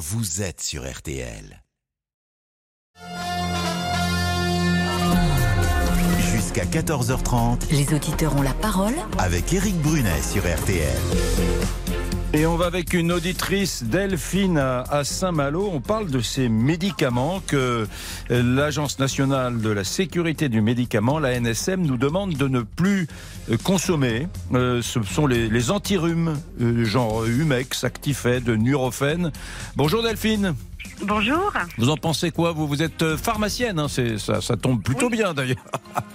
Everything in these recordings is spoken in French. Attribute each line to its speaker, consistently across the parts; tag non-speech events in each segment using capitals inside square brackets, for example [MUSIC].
Speaker 1: vous êtes sur RTL. Jusqu'à 14h30
Speaker 2: Les auditeurs ont la parole.
Speaker 1: avec Eric Brunet sur RTL.
Speaker 3: Et on va avec une auditrice Delphine à Saint-Malo. On parle de ces médicaments que euh, l'Agence nationale de la sécurité du médicament, la NSM, nous demande de ne plus euh, consommer. Euh, ce sont les, les antirhumes, euh, genre Humex, Actifed, Nurofen. Bonjour Delphine.
Speaker 4: Bonjour,
Speaker 3: Vous en pensez quoi? Vous, vous êtes pharmacienne, hein, ça, ça tombe plutôt
Speaker 4: Oui.
Speaker 3: bien d'ailleurs.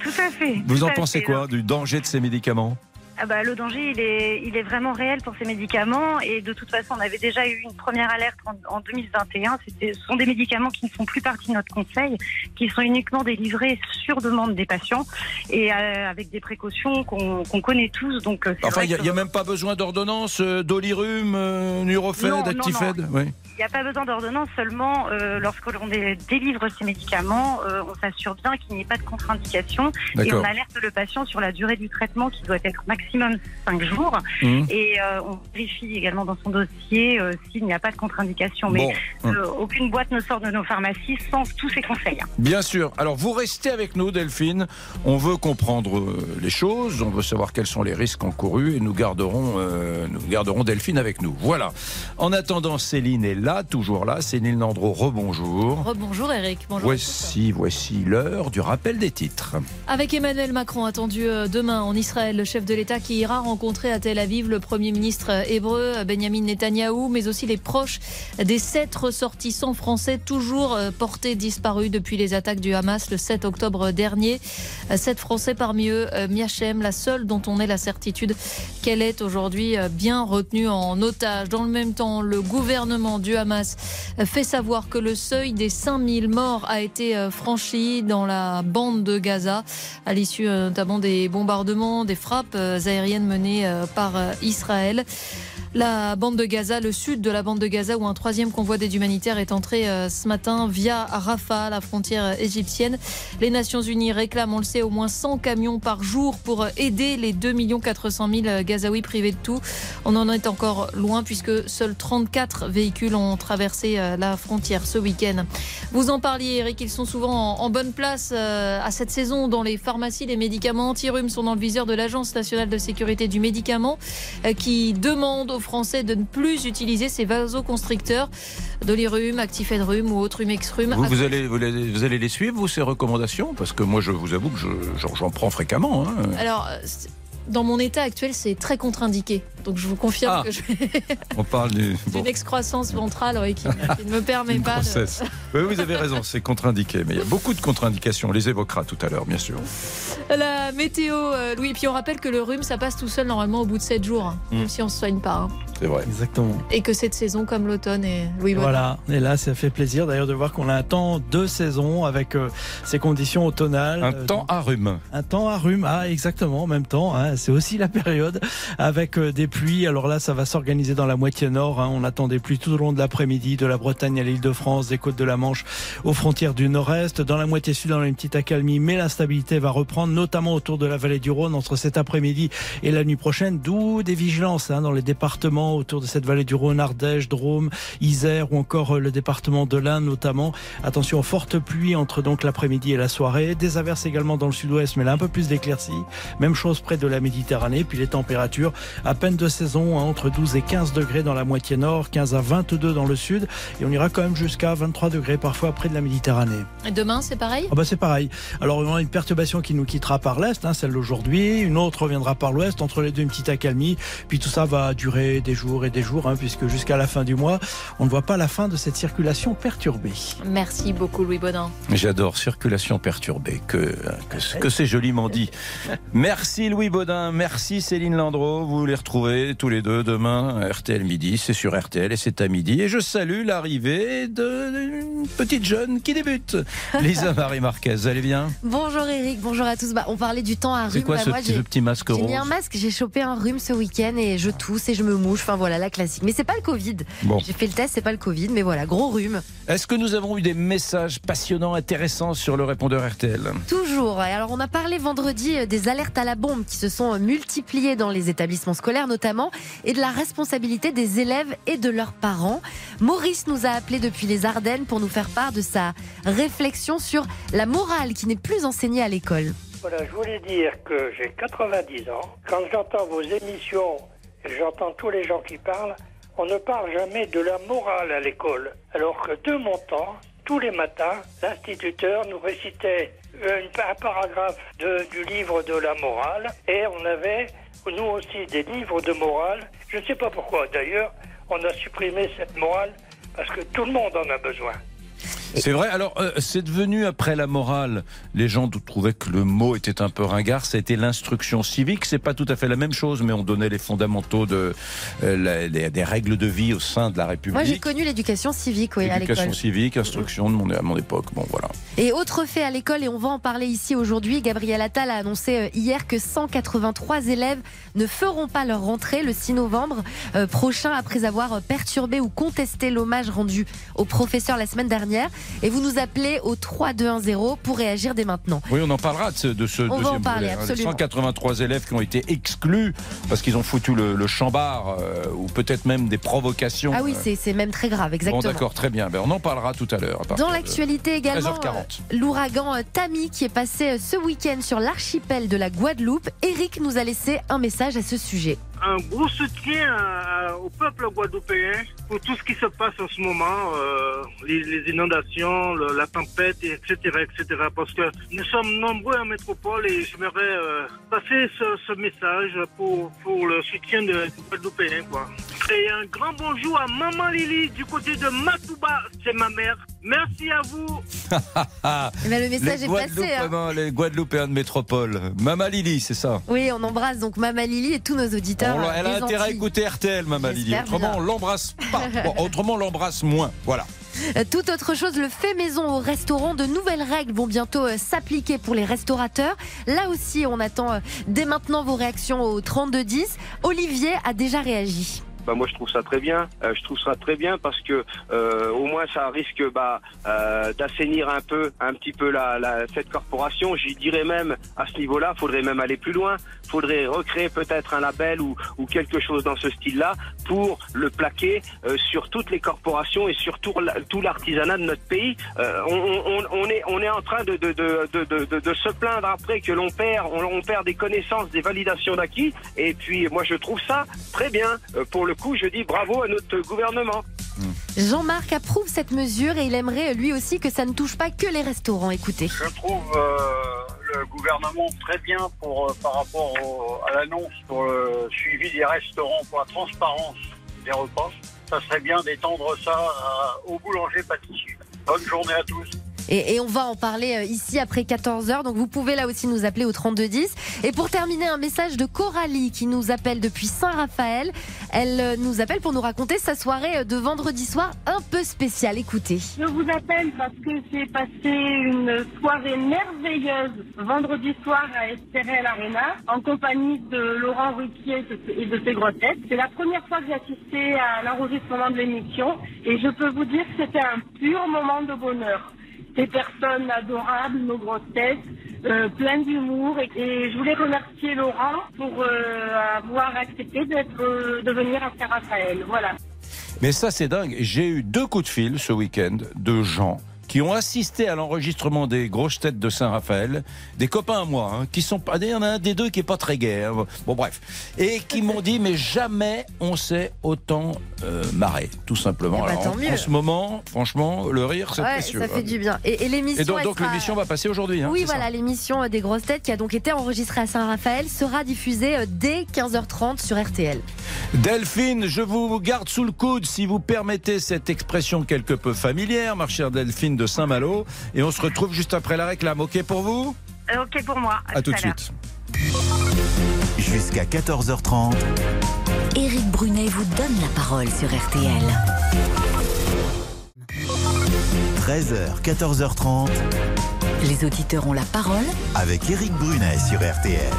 Speaker 4: tout à fait.
Speaker 3: Vous en pensez
Speaker 4: fait.
Speaker 3: quoi du danger de ces médicaments?
Speaker 4: Ah bah, Le danger, il est, il est vraiment réel pour ces médicaments. Et de toute façon, on avait déjà eu une première alerte en, en 2021. C'était- Ce sont des médicaments qui ne font plus partie de notre conseil, qui sont uniquement délivrés sur demande des patients et euh, avec des précautions qu'on connaît tous. Donc, euh,
Speaker 3: Enfin, il n'y a,
Speaker 4: que-
Speaker 3: même pas besoin d'ordonnance, euh, Dolirum, euh, Actifed oui.
Speaker 4: Il n'y a pas besoin d'ordonnance, seulement euh, lorsque l'on dé- délivre ces médicaments, euh, on s'assure bien qu'il n'y ait pas de contre-indication et on alerte le patient sur la durée du traitement qui doit être maximum 5 jours.
Speaker 3: Mhm.
Speaker 4: Et euh, on vérifie également dans son dossier euh, s'il n'y a pas de contre-indication. Mais
Speaker 3: Bon,
Speaker 4: euh, aucune boîte ne sort de nos pharmacies sans tous ces conseils.
Speaker 3: bien sûr. Alors, vous restez avec nous, Delphine. On veut comprendre les choses, on veut savoir quels sont les risques encourus et nous garderons, nous garderons Delphine avec nous. Voilà. En attendant, Céline est là, toujours là. Céline Landreau, rebonjour.
Speaker 5: Rebonjour Eric, bonjour.
Speaker 3: Voici, voici l'heure du rappel des titres.
Speaker 5: Avec Emmanuel Macron attendu euh, demain en Israël, le chef de l'État qui ira rencontrer à Tel Aviv le Premier ministre euh, hébreu euh, Benjamin Netanyahou, mais aussi les proches des sept ressortissants français toujours portés disparus depuis les attaques du Hamas le 7 octobre dernier. Sept Français parmi eux, Miachem, la seule dont on ait la certitude qu'elle est aujourd'hui bien retenue en otage. Dans le même temps, le gouvernement du Hamas fait savoir que le seuil des 5000 morts a été euh, franchi dans la bande de Gaza à l'issue euh, notamment des bombardements, des frappes euh, aériennes menées par Israël. La bande de Gaza, le sud de la bande de Gaza, où un troisième convoi d'aide humanitaire est entré euh, ce matin via Rafah, la frontière égyptienne. Les Nations Unies réclament, on le sait, au moins 100 camions par jour pour aider les 2 400 000 euh, Gazaouis privés de tout. On en est encore loin puisque seuls 34 véhicules ont traversé euh, la frontière ce week-end. Vous en parliez, Eric, ils sont souvent en, bonne place euh, à cette saison dans les pharmacies. Les médicaments anti-rhume sont dans le viseur de l'Agence nationale de sécurité du médicament qui demande aux Français de ne plus utiliser ces vasoconstricteurs, Dolirum, Actifedrum ou autre Humexrum.
Speaker 3: Vous, vous allez, vous, allez, vous allez les suivre, vous, ces recommandations? Parce que moi, je vous avoue que je- j'en prends fréquemment. hein.
Speaker 5: Alors, euh, dans mon état actuel, c'est très contre-indiqué. Donc, je vous confirme
Speaker 3: Ah.
Speaker 5: que je
Speaker 3: On parle du. [LAUGHS] bon.
Speaker 5: d'une excroissance ventrale oui, qui, qui ne me permet
Speaker 3: Une
Speaker 5: pas de...
Speaker 3: Oui, vous avez raison, c'est contre-indiqué. Mais il y a beaucoup de contre-indications. On les évoquera tout à l'heure, bien sûr.
Speaker 5: La météo, euh, Louis. Et puis on rappelle que le rhume, ça passe tout seul normalement au bout de 7 jours, hein,
Speaker 3: Mm.
Speaker 5: même si on se soigne pas. hein.
Speaker 3: C'est vrai.
Speaker 6: Exactement.
Speaker 5: Et que cette saison, comme l'automne et Louis Bonnet.
Speaker 6: Voilà, et là ça fait plaisir d'ailleurs de voir qu'on a un temps de saison avec euh, ces conditions automnales.
Speaker 3: Un
Speaker 6: Euh,
Speaker 3: temps à rhume.
Speaker 6: Un temps à rhume, ah exactement, en même temps, hein, c'est aussi la période avec euh, des pluies. Alors là, ça va s'organiser dans la moitié nord. hein. On attend des pluies tout au long de l'après-midi, de la Bretagne à l'île de France, des côtes de la Manche aux frontières du nord-est. Dans la moitié sud, on a une petite accalmie, mais l'instabilité va reprendre, notamment autour de la vallée du Rhône entre cet après-midi et la nuit prochaine, d'où des vigilances hein, dans les départements autour de cette vallée du Rhône, Ardèche, Drôme, Isère ou encore euh, le département de l'Ain notamment. Attention aux fortes pluies entre donc l'après-midi et la soirée. Des averses également dans le sud-ouest, mais là un peu plus d'éclaircies. Même chose près de la Méditerranée. Puis les températures à peine de saison, hein, entre 12 et 15 degrés dans la moitié nord, 15 à 22 dans le sud. Et on ira quand même jusqu'à 23 degrés parfois près de la Méditerranée.
Speaker 5: Et demain, c'est pareil?
Speaker 6: Ah bah c'est pareil. Alors on a une perturbation qui nous quittera par l'est, hein, celle d'aujourd'hui. Une autre reviendra par l'ouest. Entre les deux, une petite accalmie. Puis tout ça va durer des jours et des jours, hein, puisque jusqu'à la fin du mois, on ne voit pas la fin de cette circulation perturbée.
Speaker 5: Merci beaucoup, Louis Baudin.
Speaker 3: J'adore circulation perturbée. Que, que, que c'est joliment dit. [LAUGHS] Merci Louis Baudin. Merci Céline Landreau. Vous les retrouvez tous les deux demain à RTL midi. C'est sur RTL et c'est à midi. Et je salue l'arrivée d'une petite jeune qui débute. [LAUGHS] Lisa Marie Marquez. Vous allez bien
Speaker 7: Bonjour Eric, bonjour à tous. Bah, on parlait du temps à
Speaker 3: C'est
Speaker 7: rhume.
Speaker 3: quoi
Speaker 7: Bah,
Speaker 3: ce
Speaker 7: moi,
Speaker 3: petit,
Speaker 7: j'ai-
Speaker 3: ce petit masque
Speaker 7: j'ai mis un
Speaker 3: rose
Speaker 7: masque, j'ai chopé un rhume ce week-end et je tousse et je me mouche. Enfin voilà, la classique. Mais c'est pas le Covid.
Speaker 3: Bon.
Speaker 7: J'ai fait le test, c'est pas le Covid, mais voilà, gros rhume.
Speaker 3: Est-ce que nous avons eu des messages passionnants, intéressants sur le répondeur RTL
Speaker 7: Toujours. Alors on a parlé vendredi euh, des alertes à la bombe qui se sont sont dans les établissements scolaires notamment et de la responsabilité des élèves et de leurs parents. Maurice nous a appelé depuis les Ardennes pour nous faire part de sa réflexion sur la morale qui n'est plus enseignée à l'école.
Speaker 8: Voilà, je voulais dire que j'ai 90 ans. Quand j'entends vos émissions j'entends tous les gens qui parlent, on ne parle jamais de la morale à l'école. Alors que de mon temps, tous les matins, l'instituteur nous récitait un paragraphe du livre de la morale et on avait, nous aussi, des livres de morale. Je ne sais pas pourquoi d'ailleurs, on a supprimé cette morale parce que tout le monde en a besoin.
Speaker 3: C'est vrai. Alors, euh, c'est devenu après la morale. Les gens trouvaient que le mot était un peu ringard. C'était l'instruction civique. C'est pas tout à fait la même chose, mais on donnait les fondamentaux de euh, des règles de vie au sein de la République.
Speaker 7: Moi, j'ai connu l'éducation civique, oui, à l'école.
Speaker 3: L'éducation civique, instruction de mon, à mon époque. Bon, voilà.
Speaker 7: Et autre fait à l'école, et on va en parler ici aujourd'hui. Gabriel Attal a annoncé euh, hier que 183 élèves ne feront pas leur rentrée le 6 novembre prochain après avoir perturbé ou contesté l'hommage rendu au professeur la semaine dernière. Et vous nous appelez au 3210 pour réagir dès maintenant.
Speaker 3: Oui, on en parlera de ce, de ce
Speaker 7: on
Speaker 3: deuxième
Speaker 7: va en parler,
Speaker 3: volet, hein.
Speaker 7: absolument.
Speaker 3: 183 élèves qui ont été exclus parce qu'ils ont foutu le, le chambard euh, ou peut-être même des provocations.
Speaker 7: Ah oui, c'est même très grave, exactement.
Speaker 3: Bon, d'accord, très bien. Ben, on en parlera tout à l'heure.
Speaker 7: Dans l'actualité également,
Speaker 3: 13h40.
Speaker 7: euh, l'ouragan euh, Tammy qui est passé euh, ce week-end sur l'archipel de la Guadeloupe. Eric nous a laissé un message à ce sujet.
Speaker 9: Un gros soutien à- au peuple guadeloupéen pour tout ce qui se passe en ce moment, euh, les, les inondations, le- la tempête, et etc., etc. Parce que nous sommes nombreux en métropole et j'aimerais euh, passer ce, ce message pour, pour le soutien de, des Guadeloupéens. Quoi. Et un grand bonjour à Maman Lily du côté de Matouba, c'est ma mère. Merci à vous. [LAUGHS]
Speaker 7: Eh ben, le message
Speaker 3: les
Speaker 7: est passé. hein.
Speaker 3: Les Guadeloupéens de métropole. Mama Lily, c'est ça?
Speaker 7: Oui, on embrasse donc Mama Lily et tous nos auditeurs.
Speaker 3: On elle a intérêt à écouter RTL, Mama Lily. Autrement,
Speaker 7: bien.
Speaker 3: on l'embrasse pas. [LAUGHS] Bon, autrement, on l'embrasse moins. Voilà.
Speaker 7: Euh, Toute autre chose, le fait maison au restaurant, de nouvelles règles vont bientôt euh, s'appliquer pour les restaurateurs. Là aussi, on attend euh, dès maintenant vos réactions au 3210. Olivier a déjà réagi.
Speaker 10: Bah moi je trouve ça très bien. Euh, je trouve ça très bien parce que euh, au moins ça risque bah, euh, d'assainir un peu, un petit peu la, la cette corporation. J'y dirais même à ce niveau-là, faudrait même aller plus loin. Faudrait recréer peut-être un label ou, ou quelque chose dans ce style-là pour le plaquer euh, sur toutes les corporations et sur tout, tout l'artisanat de notre pays. Euh, on, on, on est on est en train de, de, de, de- de se plaindre après que l'on perd on, on perd des connaissances, des validations d'acquis. Et puis moi je trouve ça très bien. Euh, pour le coup, je dis bravo à notre gouvernement.
Speaker 7: Jean-Marc approuve cette mesure et il aimerait euh, lui aussi que ça ne touche pas que les restaurants. Écoutez.
Speaker 11: Je trouve euh, le gouvernement très bien pour, euh, par rapport au- à l'annonce pour le suivi des restaurants, pour la transparence des repas. Ça serait bien d'étendre ça à- aux boulangers pâtissiers. Bonne journée à tous.
Speaker 7: Et, et on va en parler euh, ici après 14h. Donc vous pouvez là aussi nous appeler au 3210. Et pour terminer, un message de Coralie qui nous appelle depuis Saint-Raphaël. Elle euh, nous appelle pour nous raconter sa soirée euh, de vendredi soir un peu spéciale. Écoutez.
Speaker 12: Je vous appelle parce que j'ai passé une soirée merveilleuse vendredi soir à Esterel Arena en compagnie de Laurent Ruquier et de ses grossettes. C'est la première fois que j'ai assisté à l'enregistrement de l'émission et je peux vous dire que c'était un pur moment de bonheur. Des personnes adorables, nos grosses têtes, euh, pleines d'humour et, et je voulais remercier Laurent pour euh, avoir accepté d'être euh, de venir à Saint-Raphaël. Voilà.
Speaker 3: Mais ça, c'est dingue. J'ai eu deux coups de fil ce week-end de gens qui ont assisté à l'enregistrement des grosses têtes de Saint-Raphaël, des copains à moi, hein, qui sont pas, il y en a un des deux qui est pas très gai, hein. bon bref, et qui m'ont dit mais jamais on s'est autant euh, marré, tout simplement. Alors,
Speaker 7: tant
Speaker 3: en, ce moment, franchement, le rire c'est
Speaker 7: Ouais,
Speaker 3: précieux.
Speaker 7: ça fait du bien. Et, et l'émission.
Speaker 3: Et donc,
Speaker 7: elle
Speaker 3: donc
Speaker 7: sera-
Speaker 3: l'émission va passer aujourd'hui. Hein,
Speaker 7: oui, voilà, l'émission des grosses têtes qui a donc été enregistrée à Saint-Raphaël sera diffusée euh, dès 15h30 sur RTL.
Speaker 3: Delphine, je vous garde sous le coude si vous permettez cette expression quelque peu familière, ma chère Delphine de Saint-Malo. Et on se retrouve juste après la réclame. OK pour vous
Speaker 12: Euh, ok pour moi.
Speaker 3: À tout de suite.
Speaker 1: Jusqu'à 14h30.
Speaker 13: Éric Brunet vous donne la parole sur RTL.
Speaker 1: 13h, 14h30.
Speaker 13: Les auditeurs ont la parole
Speaker 1: Avec Eric Brunet sur RTL.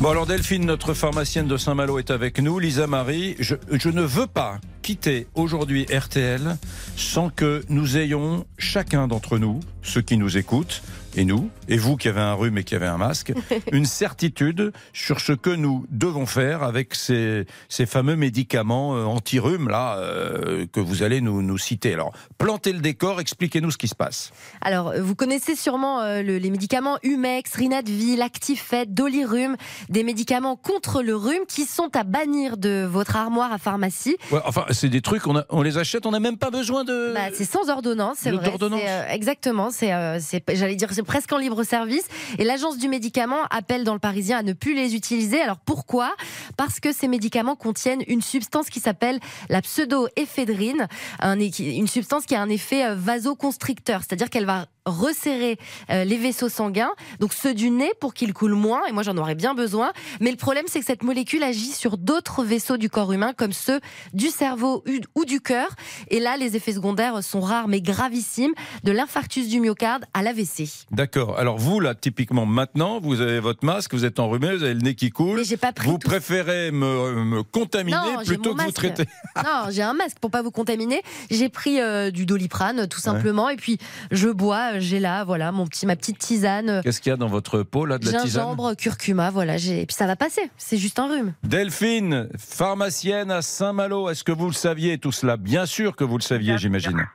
Speaker 3: Bon alors Delphine, notre pharmacienne de Saint-Malo est avec nous. Lisa Marie, je, je ne veux pas quitter aujourd'hui RTL sans que nous ayons chacun d'entre nous, ceux qui nous écoutent, et nous, et vous qui avez un rhume et qui avez un masque, [LAUGHS] une certitude sur ce que nous devons faire avec ces, ces fameux médicaments euh, anti-rhume là euh, que vous allez nous, nous citer. Alors, plantez le décor, expliquez-nous ce qui se passe.
Speaker 7: Alors, vous connaissez sûrement euh, le- les médicaments Humex, Rinadvil, Actifed, Dolirum, des médicaments contre le rhume qui sont à bannir de votre armoire à pharmacie.
Speaker 3: Ouais, enfin, c'est des trucs, on, a- on les achète, on n'a même pas besoin de.
Speaker 7: Bah, c'est sans ordonnance, c'est vrai. euh, exactement, c'est, euh, c'est, j'allais dire, presque en libre service. Et l'agence du médicament appelle dans le Parisien à ne plus les utiliser. Alors pourquoi? Parce que ces médicaments contiennent une substance qui s'appelle la pseudoéphédrine, une substance qui a un effet euh, vasoconstricteur, c'est-à-dire qu'elle va resserrer euh, les vaisseaux sanguins, donc ceux du nez pour qu'ils coulent moins, et moi j'en aurais bien besoin. Mais le problème, c'est que cette molécule agit sur d'autres vaisseaux du corps humain, comme ceux du cerveau ou- du cœur. Et là, les effets secondaires sont rares mais gravissimes, de l'infarctus du myocarde à l'AVC.
Speaker 3: D'accord. Alors vous, là, typiquement, maintenant, vous avez votre masque, vous êtes enrhumé, vous avez le nez qui coule.
Speaker 7: Mais j'ai pas pris
Speaker 3: Vous
Speaker 7: tout-
Speaker 3: préférez me, me contaminer
Speaker 7: Non,
Speaker 3: plutôt que vous traiter. [LAUGHS]
Speaker 7: Non, j'ai un masque pour pas vous contaminer. J'ai pris euh, du doliprane, tout simplement, et puis je bois. J'ai là, voilà, mon petit, ma petite tisane.
Speaker 3: Qu'est-ce qu'il y a dans votre peau, là, de la tisane
Speaker 7: Gingembre, curcuma, voilà, j'ai. Et puis ça va passer. C'est juste un rhume.
Speaker 3: Delphine, pharmacienne à Saint-Malo, est-ce que vous le saviez tout cela? Bien sûr que vous le saviez, j'imagine.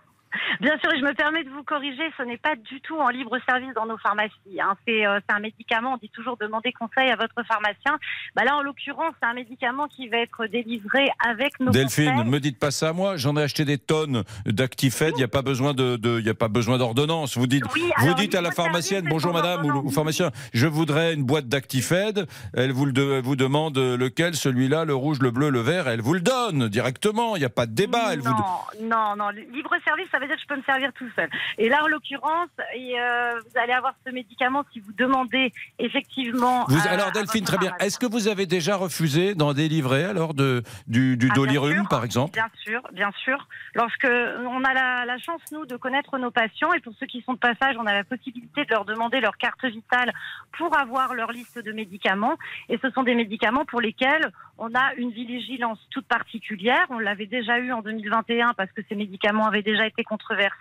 Speaker 4: Bien sûr, et je me permets de vous corriger, ce n'est pas du tout en libre service dans nos pharmacies. hein. C'est euh, un médicament, on dit toujours demander conseil à votre pharmacien. Bah là, en l'occurrence, c'est un médicament qui va être délivré avec nos
Speaker 3: Delphine, ne me dites pas ça moi. J'en ai acheté des tonnes d'Actifed. Il n'y a pas besoin de, de- y a pas besoin d'ordonnance. Vous dites,
Speaker 4: Oui,
Speaker 3: vous dites à la pharmacienne, bonjour madame ou, ou pharmacien, je voudrais une boîte d'Actifed. Elle vous, le vous demande lequel, celui-là, le rouge, le bleu, le vert. Elle vous le donne directement. Il n'y a pas de débat. Elle vous.
Speaker 4: non, non, non. Libre service, ça veut dire que je peux me servir tout seul. Et là, en l'occurrence, euh, vous allez avoir ce médicament si vous demandez effectivement.
Speaker 3: Vous-
Speaker 4: à-
Speaker 3: alors Delphine, très bien. Est-ce que vous avez déjà refusé d'en délivrer alors de, du, du
Speaker 4: Ah,
Speaker 3: dolirum,
Speaker 4: sûr.
Speaker 3: par exemple?
Speaker 4: Bien sûr, bien sûr. Lorsque on a la, la chance, nous, de connaître nos patients, et pour ceux qui sont de passage, on a la possibilité de leur demander leur carte vitale pour avoir leur liste de médicaments. Et ce sont des médicaments pour lesquels on a une vigilance toute particulière. On l'avait déjà eu en 2021 parce que ces médicaments avaient déjà été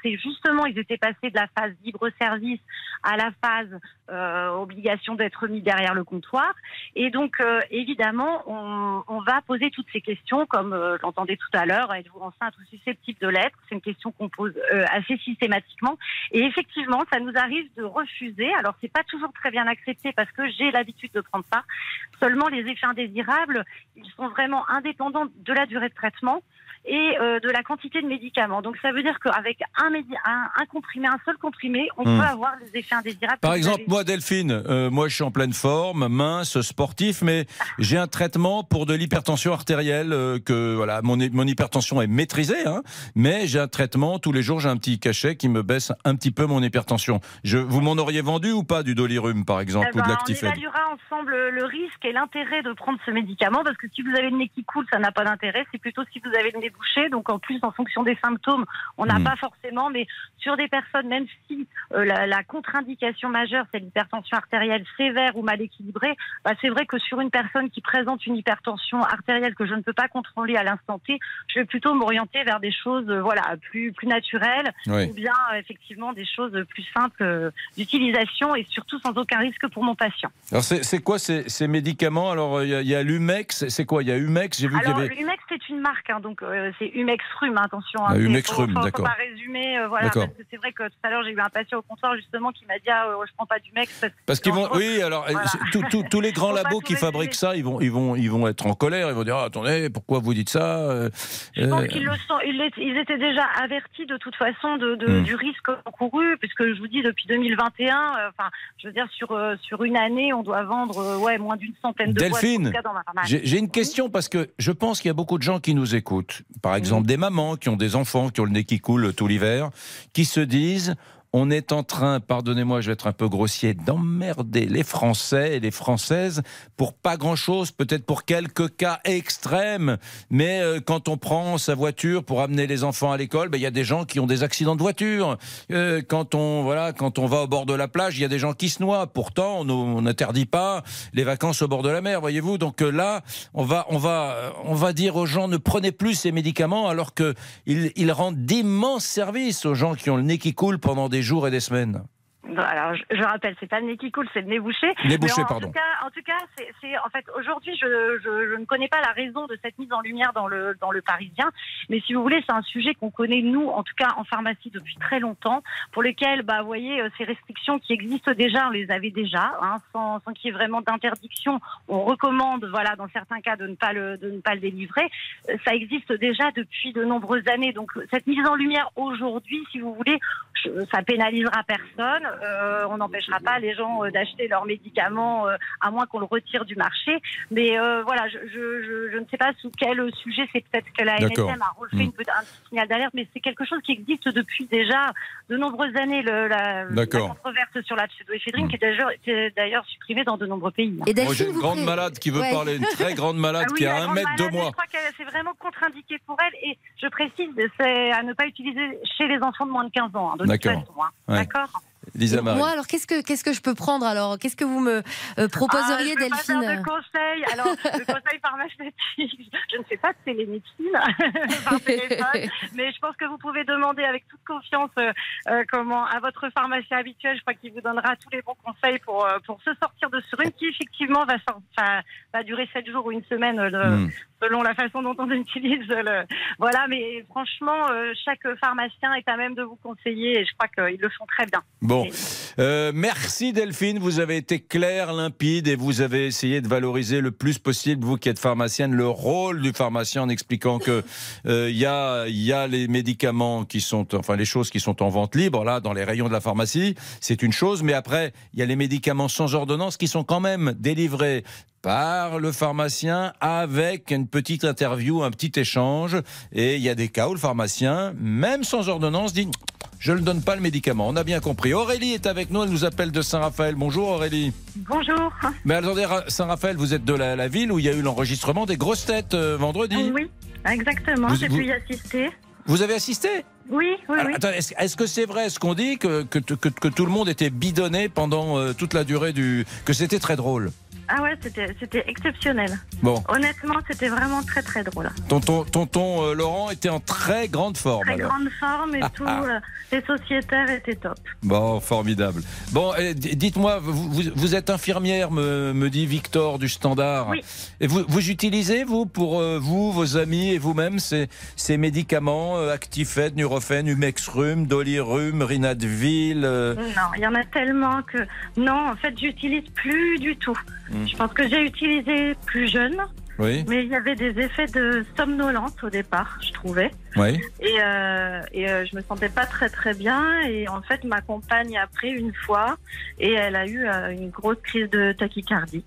Speaker 4: Justement, ils étaient passés de la phase libre-service à la phase euh, obligation d'être mis derrière le comptoir. Et donc, euh, évidemment, on, va poser toutes ces questions, comme euh, je l'entendais tout à l'heure, êtes-vous enceinte ou susceptible de l'être? C'est une question qu'on pose euh, assez systématiquement. Et effectivement, ça nous arrive de refuser. Alors, c'est pas toujours très bien accepté parce que j'ai l'habitude de prendre ça. Seulement, les effets indésirables, ils sont vraiment indépendants de la durée de traitement et de la quantité de médicaments. Donc, ça veut dire qu'avec un, médi- un, un comprimé, un seul comprimé, on
Speaker 3: Hmm.
Speaker 4: peut avoir les effets indésirables.
Speaker 3: Par exemple,
Speaker 4: avez
Speaker 3: moi, Delphine, euh, moi, je suis en pleine forme, mince, sportif, mais [LAUGHS] j'ai un traitement pour de l'hypertension artérielle. euh, que voilà, mon, mon hypertension est maîtrisée, hein, mais j'ai un traitement tous les jours. J'ai un petit cachet qui me baisse un petit peu mon hypertension. Je, vous m'en auriez vendu ou pas du dolirum, par exemple,
Speaker 4: Eh
Speaker 3: ou de
Speaker 4: ben, on
Speaker 3: l'actifed?
Speaker 4: évaluera ensemble le risque et l'intérêt de prendre ce médicament parce que si vous avez le nez qui coule, ça n'a pas d'intérêt. C'est plutôt si vous avez le nez bouché. Donc en plus, en fonction des symptômes, on n'a Pas forcément. Mais sur des personnes, même si euh, la, la contre-indication majeure, c'est l'hypertension artérielle sévère ou mal équilibrée, bah, c'est vrai que sur une personne qui présente une hypertension artérielle que je ne peux pas contrôler à l'instant T, je vais plutôt m'orienter vers des choses, euh, voilà, plus plus naturelles
Speaker 3: Oui.
Speaker 4: ou bien euh, effectivement des choses plus simples d'utilisation et surtout sans aucun risque pour mon patient.
Speaker 3: Alors, c'est quoi ces, ces médicaments? Alors, il y a, a l'Humex. C'est quoi? Il y a Humex. J'ai vu qu'il y
Speaker 4: Alors,
Speaker 3: avait.
Speaker 4: Humex, c'est une marque, hein, donc c'est Humex Rhum, hein, attention.
Speaker 3: Ah, Rhum,
Speaker 4: faut- faut
Speaker 3: d'accord.
Speaker 4: Pas résumer, euh, voilà, parce que c'est vrai que tout à l'heure, j'ai eu un patient au comptoir justement qui m'a dit ah, euh, je prends pas d'Humex. Parce,
Speaker 3: Parce qu'ils vont, oui, alors
Speaker 4: voilà.
Speaker 3: tous- les grands labos qui fabriquent ça, ils vont, ils vont, ils vont être en colère. Ils vont dire, Ah, attendez, pourquoi vous dites ça Euh,
Speaker 4: Je pense qu'ils le sont, ils, étaient- ils étaient déjà avertis de toute façon de, de-
Speaker 3: Hmm.
Speaker 4: du risque encouru, puisque je vous dis depuis 2021, euh, enfin, je veux dire sur sur une année, on doit vendre ouais moins d'une centaine de
Speaker 3: Delphine, j'ai j'ai une question parce que je pense qu'il y a beaucoup de gens qui nous écoutent. Par exemple, des mamans qui ont des enfants qui ont le nez qui coule tout l'hiver, qui se disent. On est en train, pardonnez-moi, je vais être un peu grossier, d'emmerder les Français et les Françaises pour pas grand-chose, peut-être pour quelques cas extrêmes. Mais euh, quand on prend sa voiture pour amener les enfants à l'école, ben, il y a des gens qui ont des accidents de voiture. Euh, quand on voilà, quand on va au bord de la plage, il y a des gens qui se noient. Pourtant, on n'interdit pas les vacances au bord de la mer, voyez-vous. Donc euh, là, on va on va on va dire aux gens ne prenez plus ces médicaments alors que ils, ils rendent d'immenses services aux gens qui ont le nez qui coule pendant des jours et des semaines.
Speaker 4: Alors, je, je rappelle, c'est pas le nez qui coule, c'est le nez bouché.
Speaker 3: Nez bouché,
Speaker 4: en,
Speaker 3: pardon.
Speaker 4: En tout cas, en, tout cas c'est, en fait aujourd'hui, je, je, je ne connais pas la raison de cette mise en lumière dans le dans le Parisien, mais si vous voulez, c'est un sujet qu'on connaît nous, en tout cas en pharmacie depuis très longtemps, pour lequel, bah, vous voyez, euh, ces restrictions qui existent déjà, on les avait déjà, hein, sans, sans qu'il y ait vraiment d'interdiction. On recommande, voilà, dans certains cas, de ne pas le de ne pas le délivrer. Euh, Ça existe déjà depuis de nombreuses années, donc cette mise en lumière aujourd'hui, si vous voulez, ça pénalisera personne. Euh, on n'empêchera pas les gens euh, d'acheter leurs médicaments euh, à moins qu'on le retire du marché. Mais euh, voilà, je, je, je, je ne sais pas sous quel sujet. C'est peut-être que la. NSM a refait
Speaker 3: Mm.
Speaker 4: une, petite- un petit signal d'alerte, mais c'est quelque chose qui existe depuis déjà de nombreuses années. Le, la, la controverse sur la pseudoéphédrine, qui est d'ailleurs- qui est d'ailleurs supprimée dans de nombreux pays.
Speaker 7: Et
Speaker 3: Moi, j'ai une grande malade qui veut
Speaker 7: Ouais.
Speaker 3: parler, une très grande malade
Speaker 4: Ah oui,
Speaker 3: qui a un mètre de moi.
Speaker 4: Je crois que c'est vraiment contre-indiqué pour elle. Et je précise, c'est à ne pas utiliser chez les enfants de moins de 15 ans, hein, de toute
Speaker 3: D'accord.
Speaker 4: façon. hein.
Speaker 3: Ouais.
Speaker 4: D'accord?
Speaker 3: Lisa Marie.
Speaker 7: Moi, alors, qu'est-ce que, qu'est-ce que je peux prendre alors? Qu'est-ce que vous me euh, proposeriez,
Speaker 4: ah, je vais pas faire
Speaker 7: Delphine?
Speaker 4: de conseils. Alors, le conseil pharmaceutique, je ne fais pas de télémédecine [LAUGHS] par téléphone, mais je pense que vous pouvez demander avec toute confiance euh, euh, comment à votre pharmacien habituel. Je crois qu'il vous donnera tous les bons conseils pour euh, pour se sortir de ce rhume qui effectivement va, va durer 7 jours ou une semaine de-. Selon la façon dont on [LAUGHS] utilise le. Voilà, mais franchement, euh, chaque pharmacien est à même de vous conseiller et je crois qu'ils le font très bien.
Speaker 3: Bon, Euh, merci Delphine, vous avez été claire, limpide et vous avez essayé de valoriser le plus possible, vous qui êtes pharmacienne, le rôle du pharmacien en expliquant que [LAUGHS] euh, il y, a, il y a les médicaments qui sont, enfin les choses qui sont en vente libre, là, dans les rayons de la pharmacie, c'est une chose, mais après, il y a les médicaments sans ordonnance qui sont quand même délivrés par le pharmacien avec une petite interview, un petit échange. Et il y a des cas où le pharmacien, même sans ordonnance, dit je ne donne pas le médicament. On a bien compris. Aurélie est avec nous, elle nous appelle de Saint-Raphaël. Bonjour Aurélie.
Speaker 4: Bonjour.
Speaker 3: Mais attendez, Ra- Saint-Raphaël, vous êtes de la, la ville où il y a eu l'enregistrement des grosses têtes euh, vendredi.
Speaker 4: Oui, exactement. J'ai pu y assister.
Speaker 3: Vous avez assisté?
Speaker 4: Oui, oui,
Speaker 3: Alors,
Speaker 4: oui.
Speaker 3: est-ce que c'est vrai ce qu'on dit que, que, que- que tout le monde était bidonné pendant euh, toute la durée du... que c'était très drôle?
Speaker 4: Ah ouais, c'était exceptionnel.
Speaker 3: Bon,
Speaker 4: Honnêtement, c'était vraiment très très drôle.
Speaker 3: tonton, tonton euh, Laurent était en très grande forme.
Speaker 4: Très
Speaker 3: alors.
Speaker 4: grande forme et [LAUGHS] tout. euh, les sociétaires étaient top.
Speaker 3: Bon, formidable. Bon, dites-moi, vous, vous- vous êtes infirmière, me, me dit Victor du Standard.
Speaker 4: Oui.
Speaker 3: Et vous, vous utilisez, vous, pour euh, vous, vos amis et vous-même, ces, ces médicaments, Actifed, Nurofen, Humexrum, Dolirum, Rinadvil
Speaker 4: Non, il y en a tellement que non, en fait, j'utilise plus du tout.
Speaker 3: Hmm.
Speaker 4: Je pense que j'ai utilisé plus jeune,
Speaker 3: Oui,
Speaker 4: mais il y avait des effets de somnolence au départ, je trouvais.
Speaker 3: oui.
Speaker 4: Et, euh, et euh, je me sentais pas très très bien. Et en fait, ma compagne a pris une fois et elle a eu euh, une grosse crise de tachycardie.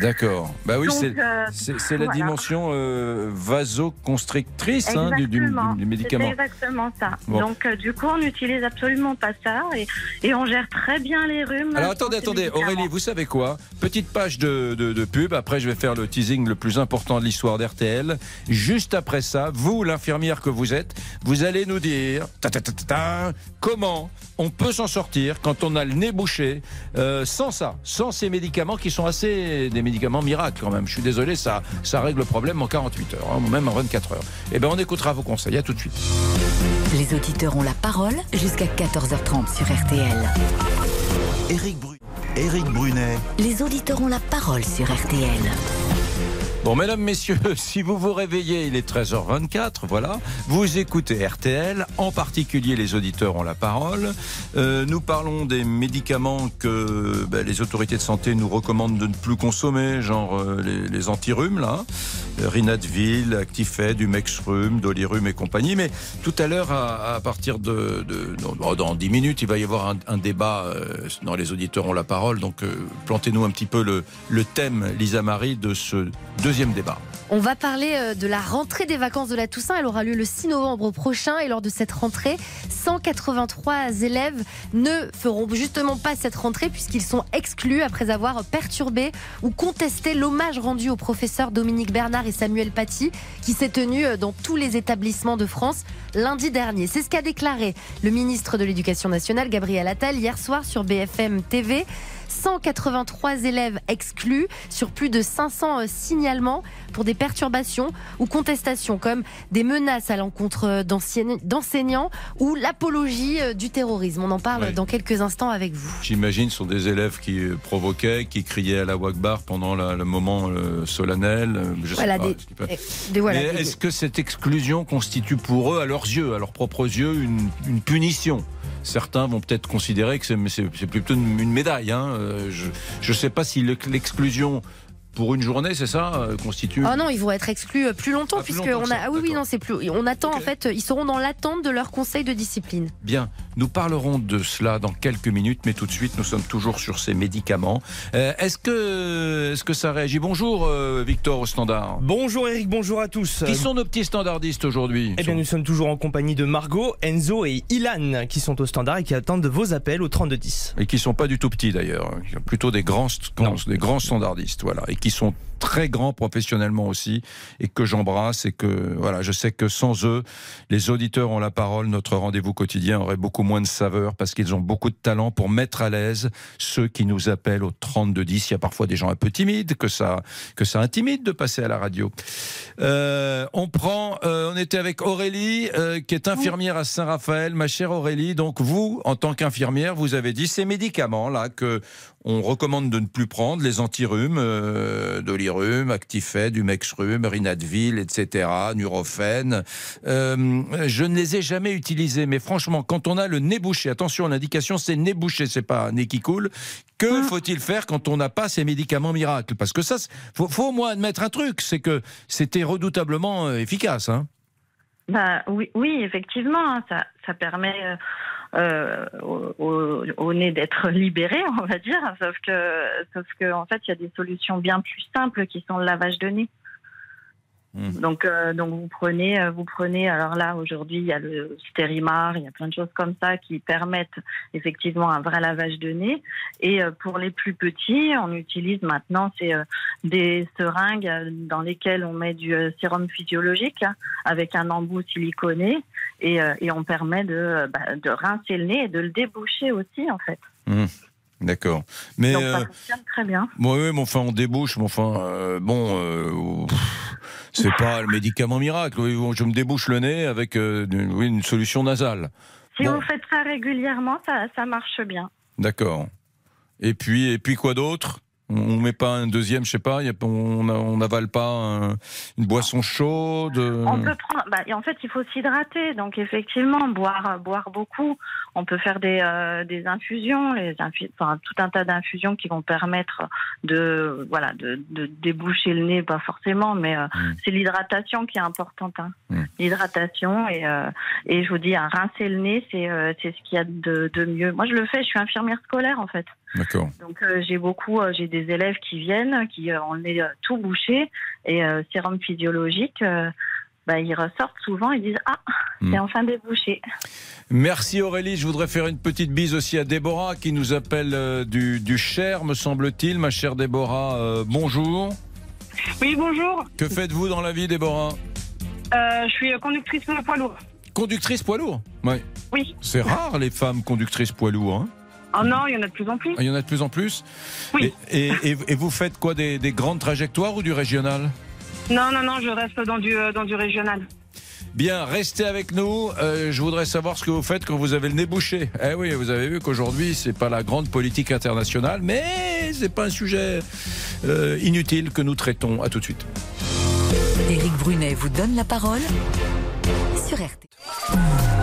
Speaker 3: D'accord. Bah oui, c'est
Speaker 4: euh,
Speaker 3: c'est- la dimension euh, vasoconstrictrice hein, du, du- du médicament.
Speaker 4: Exactement ça.
Speaker 3: Bon.
Speaker 4: Donc, euh, du coup, on n'utilise absolument pas ça et, et on gère très bien les rhumes.
Speaker 3: Alors attendez, attendez. Aurélie, vous savez quoi? Petite page de, de- de pub, après je vais faire le teasing le plus important de l'histoire d'RTL. Juste après ça, vous, l'infirmière que vous êtes, vous allez nous dire ta, ta, ta, ta, ta, comment on peut s'en sortir quand on a le nez bouché sans ça, sans ces médicaments qui sont assez des médicaments miracles quand même. Je suis désolé, ça, ça règle le problème en 48 heures, hein, même en 24 heures. Eh bien, on écoutera vos conseils. À tout de suite.
Speaker 13: Les auditeurs ont la parole jusqu'à 14h30 sur RTL.
Speaker 1: Éric, Bru- Éric Brunet,
Speaker 13: Les auditeurs ont la parole sur RTL.
Speaker 3: Bon, mesdames, messieurs, [LAUGHS] si vous vous réveillez, il est 13h24, voilà. Vous écoutez RTL, en particulier les auditeurs ont la parole. Euh, nous parlons des médicaments que ben, les autorités de santé nous recommandent de ne plus consommer, genre euh, les, les antirhumes, là. Euh, Rinadvil, Actifed, Humexrum, Dolirum et compagnie. Mais tout à l'heure, à, partir de, dans, dans 10 minutes, il va y avoir un, débat euh, dans les auditeurs ont la parole. Donc, plantez-nous un petit peu le, le thème, Lisa Marie, de ce deuxième
Speaker 7: On va parler euh, de la rentrée des vacances de la Toussaint. Elle aura lieu le 6 novembre prochain. Et lors de cette rentrée, 183 élèves ne feront justement pas cette rentrée puisqu'ils sont exclus après avoir perturbé ou contesté l'hommage rendu au professeur Dominique Bernard et Samuel Paty qui s'est tenu euh, dans tous les établissements de France lundi dernier. C'est ce qu'a déclaré le ministre de l'Éducation nationale, Gabriel Attal, hier soir sur BFM TV. 183 élèves exclus sur plus de 500 euh, signalements pour des perturbations ou contestations, comme des menaces à l'encontre euh, d'enseignants ou l'apologie euh, du terrorisme. On en parle dans quelques instants avec vous.
Speaker 3: J'imagine ce sont des élèves qui provoquaient, qui criaient à la Wagbar pendant le moment solennel. Je voilà, sais pas. Est-ce que cette exclusion constitue pour eux, à leurs yeux, à leurs propres yeux, une, une punition? Certains vont peut-être considérer que c'est plutôt une, médaille. Hein. Euh, je ne sais pas si l'exclusion pour une journée, c'est ça euh, constitue
Speaker 7: Ah non, ils vont être exclus euh, plus longtemps ah, puisque on a ah oui oui non c'est plus on attend en fait ils seront dans l'attente de leur conseil de discipline.
Speaker 3: Bien, nous parlerons de cela dans quelques minutes, mais tout de suite nous sommes toujours sur ces médicaments. Euh, est-ce que est-ce que ça réagit? Bonjour Victor au standard.
Speaker 14: Bonjour Eric, bonjour à tous.
Speaker 3: Qui sont nos petits standardistes aujourd'hui?
Speaker 14: Eh bien nous sommes toujours en compagnie de Margot, Enzo et Ilan qui sont au standard et qui attendent vos appels au 3210.
Speaker 3: Et qui sont pas du tout petits d'ailleurs, plutôt des grands des grands standardistes voilà et qui sont très grands professionnellement aussi et que j'embrasse et que voilà, je sais que sans eux, les auditeurs ont la parole, notre rendez-vous quotidien aurait beaucoup moins de saveur parce qu'ils ont beaucoup de talent pour mettre à l'aise ceux qui nous appellent au 32 10. Il y a parfois des gens un peu timides que ça que ça intimide de passer à la radio. Euh, on prend, euh, on était avec Aurélie euh, qui est infirmière à Saint-Raphaël, ma chère Aurélie. Donc vous, en tant qu'infirmière, vous avez dit ces médicaments là que on recommande de ne plus prendre les antirhumes, euh, Dolirum, Actifed, Humexrum, Rinadvil, etc., Nurofen. Euh, je ne les ai jamais utilisés, mais franchement, quand on a le nez bouché, attention, l'indication c'est nez bouché, c'est pas nez qui coule. Que ah. faut-il faire quand on n'a pas ces médicaments miracles? Parce que ça, faut, faut au moins admettre un truc, c'est que c'était redoutablement euh, efficace. Hein
Speaker 4: bah, oui, oui, effectivement, hein, ça, ça permet euh, euh, au, nez d'être libéré, on va dire. Sauf que, sauf que en fait, il y a des solutions bien plus simples qui sont le lavage de nez. Mmh. Donc, euh, donc vous prenez, euh, vous prenez. Alors là, aujourd'hui, il y a le stérimar, il y a plein de choses comme ça qui permettent effectivement un vrai lavage de nez. Et euh, pour les plus petits, on utilise maintenant c'est des seringues dans lesquelles on met du sérum physiologique hein, avec un embout siliconé et, et on permet de, bah, de rincer le nez et de le déboucher aussi en fait.
Speaker 3: Mmh. D'accord. Mais
Speaker 4: Donc, ça fonctionne très bien.
Speaker 3: Oui, mais enfin, on débouche, mais enfin, bon, c'est pas le médicament miracle. Je me débouche le nez avec euh, une, solution nasale.
Speaker 4: Si vous faites ça régulièrement, ça, marche bien.
Speaker 3: D'accord. Et puis, et puis quoi d'autre? On met pas un deuxième, je sais pas, on n'avale pas une boisson chaude.
Speaker 4: On peut prendre, bah, en fait, il faut s'hydrater, donc effectivement, boire, boire beaucoup. On peut faire des, euh, des infusions, les enfin, tout un tas d'infusions qui vont permettre de, voilà, de, de, déboucher le nez, pas forcément, mais euh, mm. c'est l'hydratation qui est importante. Hein. Mm. L'hydratation et, euh, et je vous dis, rincer le nez, c'est c'est ce qu'il y a de, de mieux. Moi, je le fais, je suis infirmière scolaire en fait.
Speaker 3: D'accord.
Speaker 4: Donc j'ai beaucoup, j'ai des élèves qui viennent, qui ont le nez tout bouché et sérum physiologique. Bah, ils ressortent souvent et disent Ah, c'est hmm. enfin débouché.
Speaker 3: Merci Aurélie. Je voudrais faire une petite bise aussi à Déborah qui nous appelle euh, du, du, Cher, me semble-t-il. Ma chère Déborah, euh, bonjour.
Speaker 15: Oui, bonjour.
Speaker 3: Que faites-vous dans la vie, Déborah?
Speaker 15: Euh, Je suis conductrice poids lourd.
Speaker 3: Conductrice poids lourd?
Speaker 15: Ouais. Oui.
Speaker 3: C'est rare les femmes conductrices poids lourd. Hein
Speaker 15: Oh non, il y en a de plus en plus.
Speaker 3: Ah, il y en a de plus en plus
Speaker 15: Oui.
Speaker 3: Et, et, vous faites quoi des, des grandes trajectoires ou du régional?
Speaker 15: Non, non, non, je reste dans du, euh, dans du régional.
Speaker 3: Bien, restez avec nous. Euh, je voudrais savoir ce que vous faites quand vous avez le nez bouché. Eh oui, vous avez vu qu'aujourd'hui, c'est pas la grande politique internationale, mais c'est pas un sujet euh, inutile que nous traitons. À tout de suite.
Speaker 13: Éric Brunet vous donne la parole sur RT.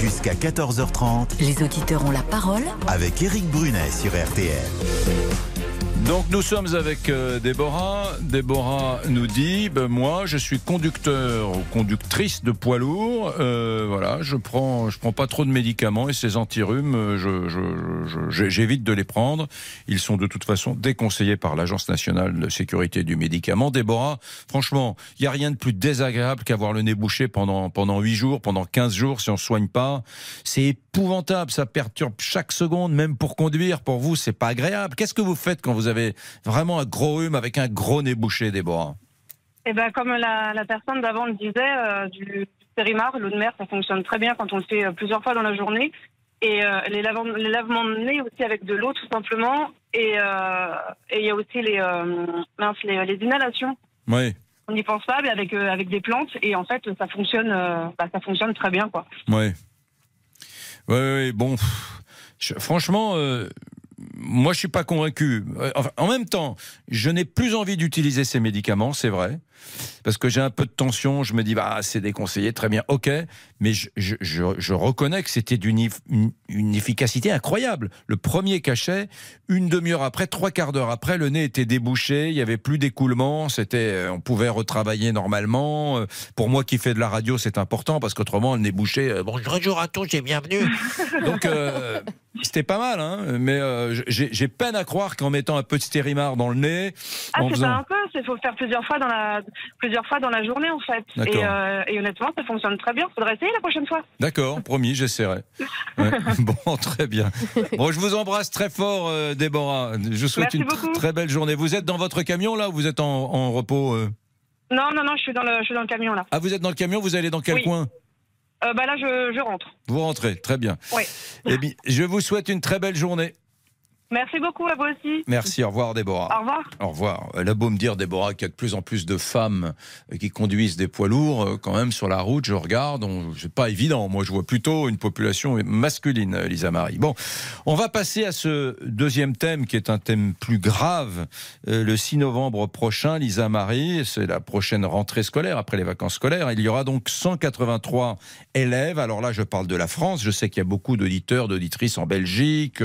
Speaker 1: Jusqu'à 14h30.
Speaker 13: Les auditeurs ont la parole
Speaker 1: avec Éric Brunet sur RTL.
Speaker 3: Donc nous sommes avec euh, Déborah. Déborah nous dit ben, moi je suis conducteur ou conductrice de poids lourd. Euh, voilà, je prends je prends pas trop de médicaments et ces antirhumes, euh, j'évite de les prendre. Ils sont de toute façon déconseillés par l'Agence nationale de sécurité du médicament. Déborah, franchement, il y a rien de plus désagréable qu'avoir le nez bouché pendant pendant 8 jours, pendant 15 jours si on soigne pas. C'est épouvantable, ça perturbe chaque seconde même pour conduire. Pour vous, c'est pas agréable. Qu'est-ce que vous faites quand vous avez vraiment un gros rhume avec un gros nez bouché, Déborah
Speaker 15: Eh ben, comme la, personne d'avant le disait, euh, du, périmar, l'eau de mer, ça fonctionne très bien quand on le fait euh, plusieurs fois dans la journée. Et euh, les, lavements, les lavements de nez aussi avec de l'eau, tout simplement. Et euh, il y a aussi les, mince, les, les inhalations.
Speaker 3: Oui.
Speaker 15: On n'y pense pas, mais avec, euh, avec des plantes. Et en fait, ça fonctionne, euh, bah, ça fonctionne très bien, quoi.
Speaker 3: Ouais. Ouais, ouais, bon. je- franchement, euh, moi, je suis pas convaincu. Euh, en même temps, je n'ai plus envie d'utiliser ces médicaments, c'est vrai. Parce que j'ai un peu de tension, je me dis, bah, c'est déconseillé, très bien, ok. Mais je, je, je, je reconnais que c'était d'une eff- une, une efficacité incroyable. Le premier cachet, une demi-heure après, trois quarts d'heure après, le nez était débouché, il y avait plus d'écoulement, c'était, euh, on pouvait retravailler normalement. Euh, Pour moi qui fais de la radio, c'est important parce qu'autrement, le nez bouché, euh, bonjour à tous et bienvenue. [LAUGHS] Donc, euh, c'était pas mal, hein, mais euh, j'ai peine à croire qu'en mettant un peu de stérimar dans le nez,
Speaker 15: Ah, c'est
Speaker 3: faisant-
Speaker 15: pas un peu, il faut faire plusieurs fois dans la, plusieurs fois dans la journée, en fait. Et, euh, et honnêtement, ça fonctionne très bien. Faudrait essayer la prochaine fois.
Speaker 3: D'accord, promis, j'essaierai. [LAUGHS] Ouais. [LAUGHS] Bon, très bien. Bon, je vous embrasse très fort, euh, Déborah. Je vous souhaite
Speaker 15: Merci
Speaker 3: une
Speaker 15: beaucoup.
Speaker 3: très belle journée. Vous êtes dans votre camion là ou vous êtes en, en repos euh
Speaker 15: Non, non, non, je suis dans le, je suis dans le camion, là.
Speaker 3: Ah, vous êtes dans le camion, vous allez dans quel
Speaker 15: Oui.
Speaker 3: coin?
Speaker 15: Bah là, je, je rentre.
Speaker 3: Vous rentrez, très bien.
Speaker 15: Oui.
Speaker 3: Eh bien, je vous souhaite une très belle journée.
Speaker 15: Merci beaucoup, à vous aussi.
Speaker 3: Merci, au revoir Déborah.
Speaker 15: Au revoir.
Speaker 3: Au revoir. Elle a beau me dire, Déborah, qu'il y a de plus en plus de femmes euh, qui conduisent des poids lourds, euh, quand même, sur la route, je regarde, c'est pas évident. Moi, je vois plutôt une population masculine, euh, Lisa Marie. Bon, on va passer à ce deuxième thème, qui est un thème plus grave. Le 6 novembre prochain, Lisa Marie, c'est la prochaine rentrée scolaire, après les vacances scolaires. Il y aura donc 183 élèves. Alors là, je parle de la France. Je sais qu'il y a beaucoup d'auditeurs, d'auditrices en Belgique,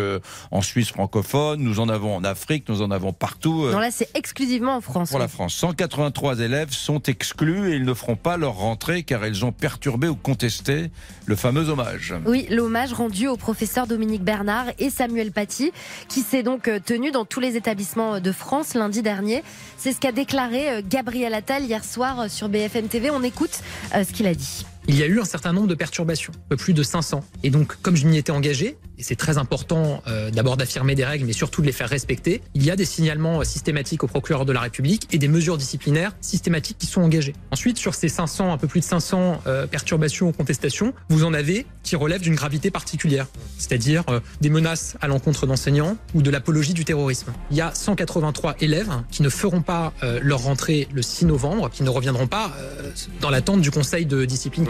Speaker 3: en Suisse francophone. Nous en avons en Afrique, nous en avons partout. euh,
Speaker 7: Non, là, c'est exclusivement en France.
Speaker 3: pour la France. 183 élèves sont exclus et ils ne feront pas leur rentrée car ils ont perturbé ou contesté le fameux hommage.
Speaker 7: Oui, l'hommage rendu au professeur Dominique Bernard et Samuel Paty, qui s'est donc euh, tenu dans tous les établissements de France lundi dernier. C'est ce qu'a déclaré euh, Gabriel Attal hier soir euh, sur BFM TV. On écoute euh, ce qu'il a dit.
Speaker 16: Il y a eu un certain nombre de perturbations, un peu plus de 500. Et donc, comme je m'y étais engagé, et c'est très important euh, d'abord d'affirmer des règles, mais surtout de les faire respecter, il y a des signalements euh, systématiques au procureur de la République et des mesures disciplinaires systématiques qui sont engagées. Ensuite, sur ces 500, un peu plus de 500 euh, perturbations ou contestations, vous en avez qui relèvent d'une gravité particulière, c'est-à-dire des menaces à l'encontre d'enseignants ou de l'apologie du terrorisme. Il y a 183 élèves qui ne feront pas leur rentrée le 6 novembre, qui ne reviendront pas dans l'attente du conseil de discipline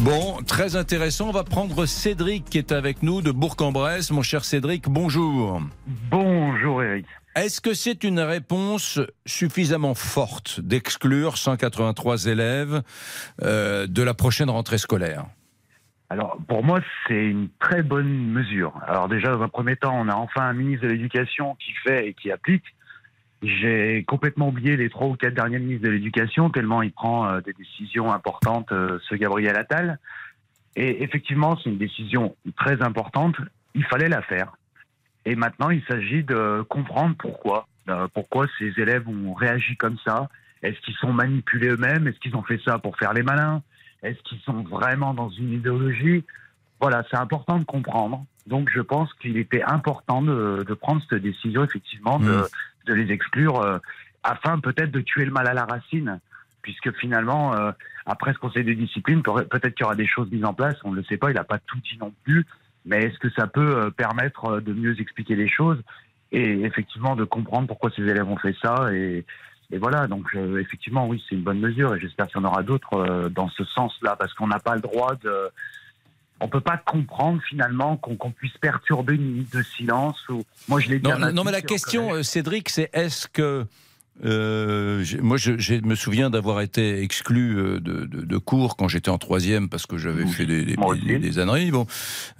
Speaker 3: Bon, très intéressant. On va prendre Cédric qui est avec nous de Bourg-en-Bresse. Mon cher Cédric, bonjour.
Speaker 17: Bonjour Eric.
Speaker 3: Est-ce que c'est une réponse suffisamment forte d'exclure 183 élèves euh, de la prochaine rentrée scolaire?
Speaker 17: Alors, pour moi, c'est une très bonne mesure. Alors déjà, dans un premier temps, on a enfin un ministre de l'Éducation qui fait et qui applique. J'ai complètement oublié les trois ou quatre derniers ministres de l'Éducation, tellement il prend euh, des décisions importantes, euh, ce Gabriel Attal. Et effectivement, c'est une décision très importante. Il fallait la faire. Et maintenant, il s'agit de comprendre pourquoi. Euh, pourquoi ces élèves ont réagi comme ça Est-ce qu'ils sont manipulés eux-mêmes? Est-ce qu'ils ont fait ça pour faire les malins? Est-ce qu'ils sont vraiment dans une idéologie? Voilà, c'est important de comprendre. Donc, je pense qu'il était important de, prendre cette décision, effectivement, de, de les exclure, euh, afin peut-être de tuer le mal à la racine. Puisque finalement, euh, après ce conseil de discipline, peut- peut-être qu'il y aura des choses mises en place, on ne le sait pas, il n'a pas tout dit non plus. Mais est-ce que ça peut euh, permettre de mieux expliquer les choses et effectivement de comprendre pourquoi ces élèves ont fait ça et, voilà, donc effectivement, oui, c'est une bonne mesure et j'espère qu'il y en aura d'autres dans ce sens-là parce qu'on n'a pas le droit de. On peut pas comprendre finalement qu'on puisse perturber une minute de silence. Ou... Moi, je l'ai dit.
Speaker 3: Non,
Speaker 17: ma
Speaker 3: non, mais la question, euh, Cédric, c'est est-ce que. Euh, moi, je, je me souviens d'avoir été exclu euh, de, de- de cours quand j'étais en troisième parce que j'avais fait des, des, des, des âneries. Bon,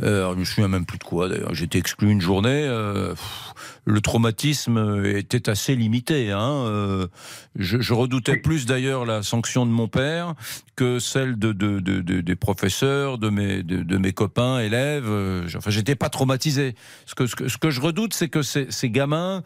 Speaker 3: euh, je me souviens même plus de quoi. D'ailleurs, j'étais exclu une journée. euh, pff, le traumatisme était assez limité. Hein, je, je redoutais plus d'ailleurs la sanction de mon père que celle de, de- de- de- des professeurs, de mes, de, de mes copains, élèves. Enfin, j'étais pas traumatisé. Ce que, ce que, ce que je redoute, c'est que ces, ces gamins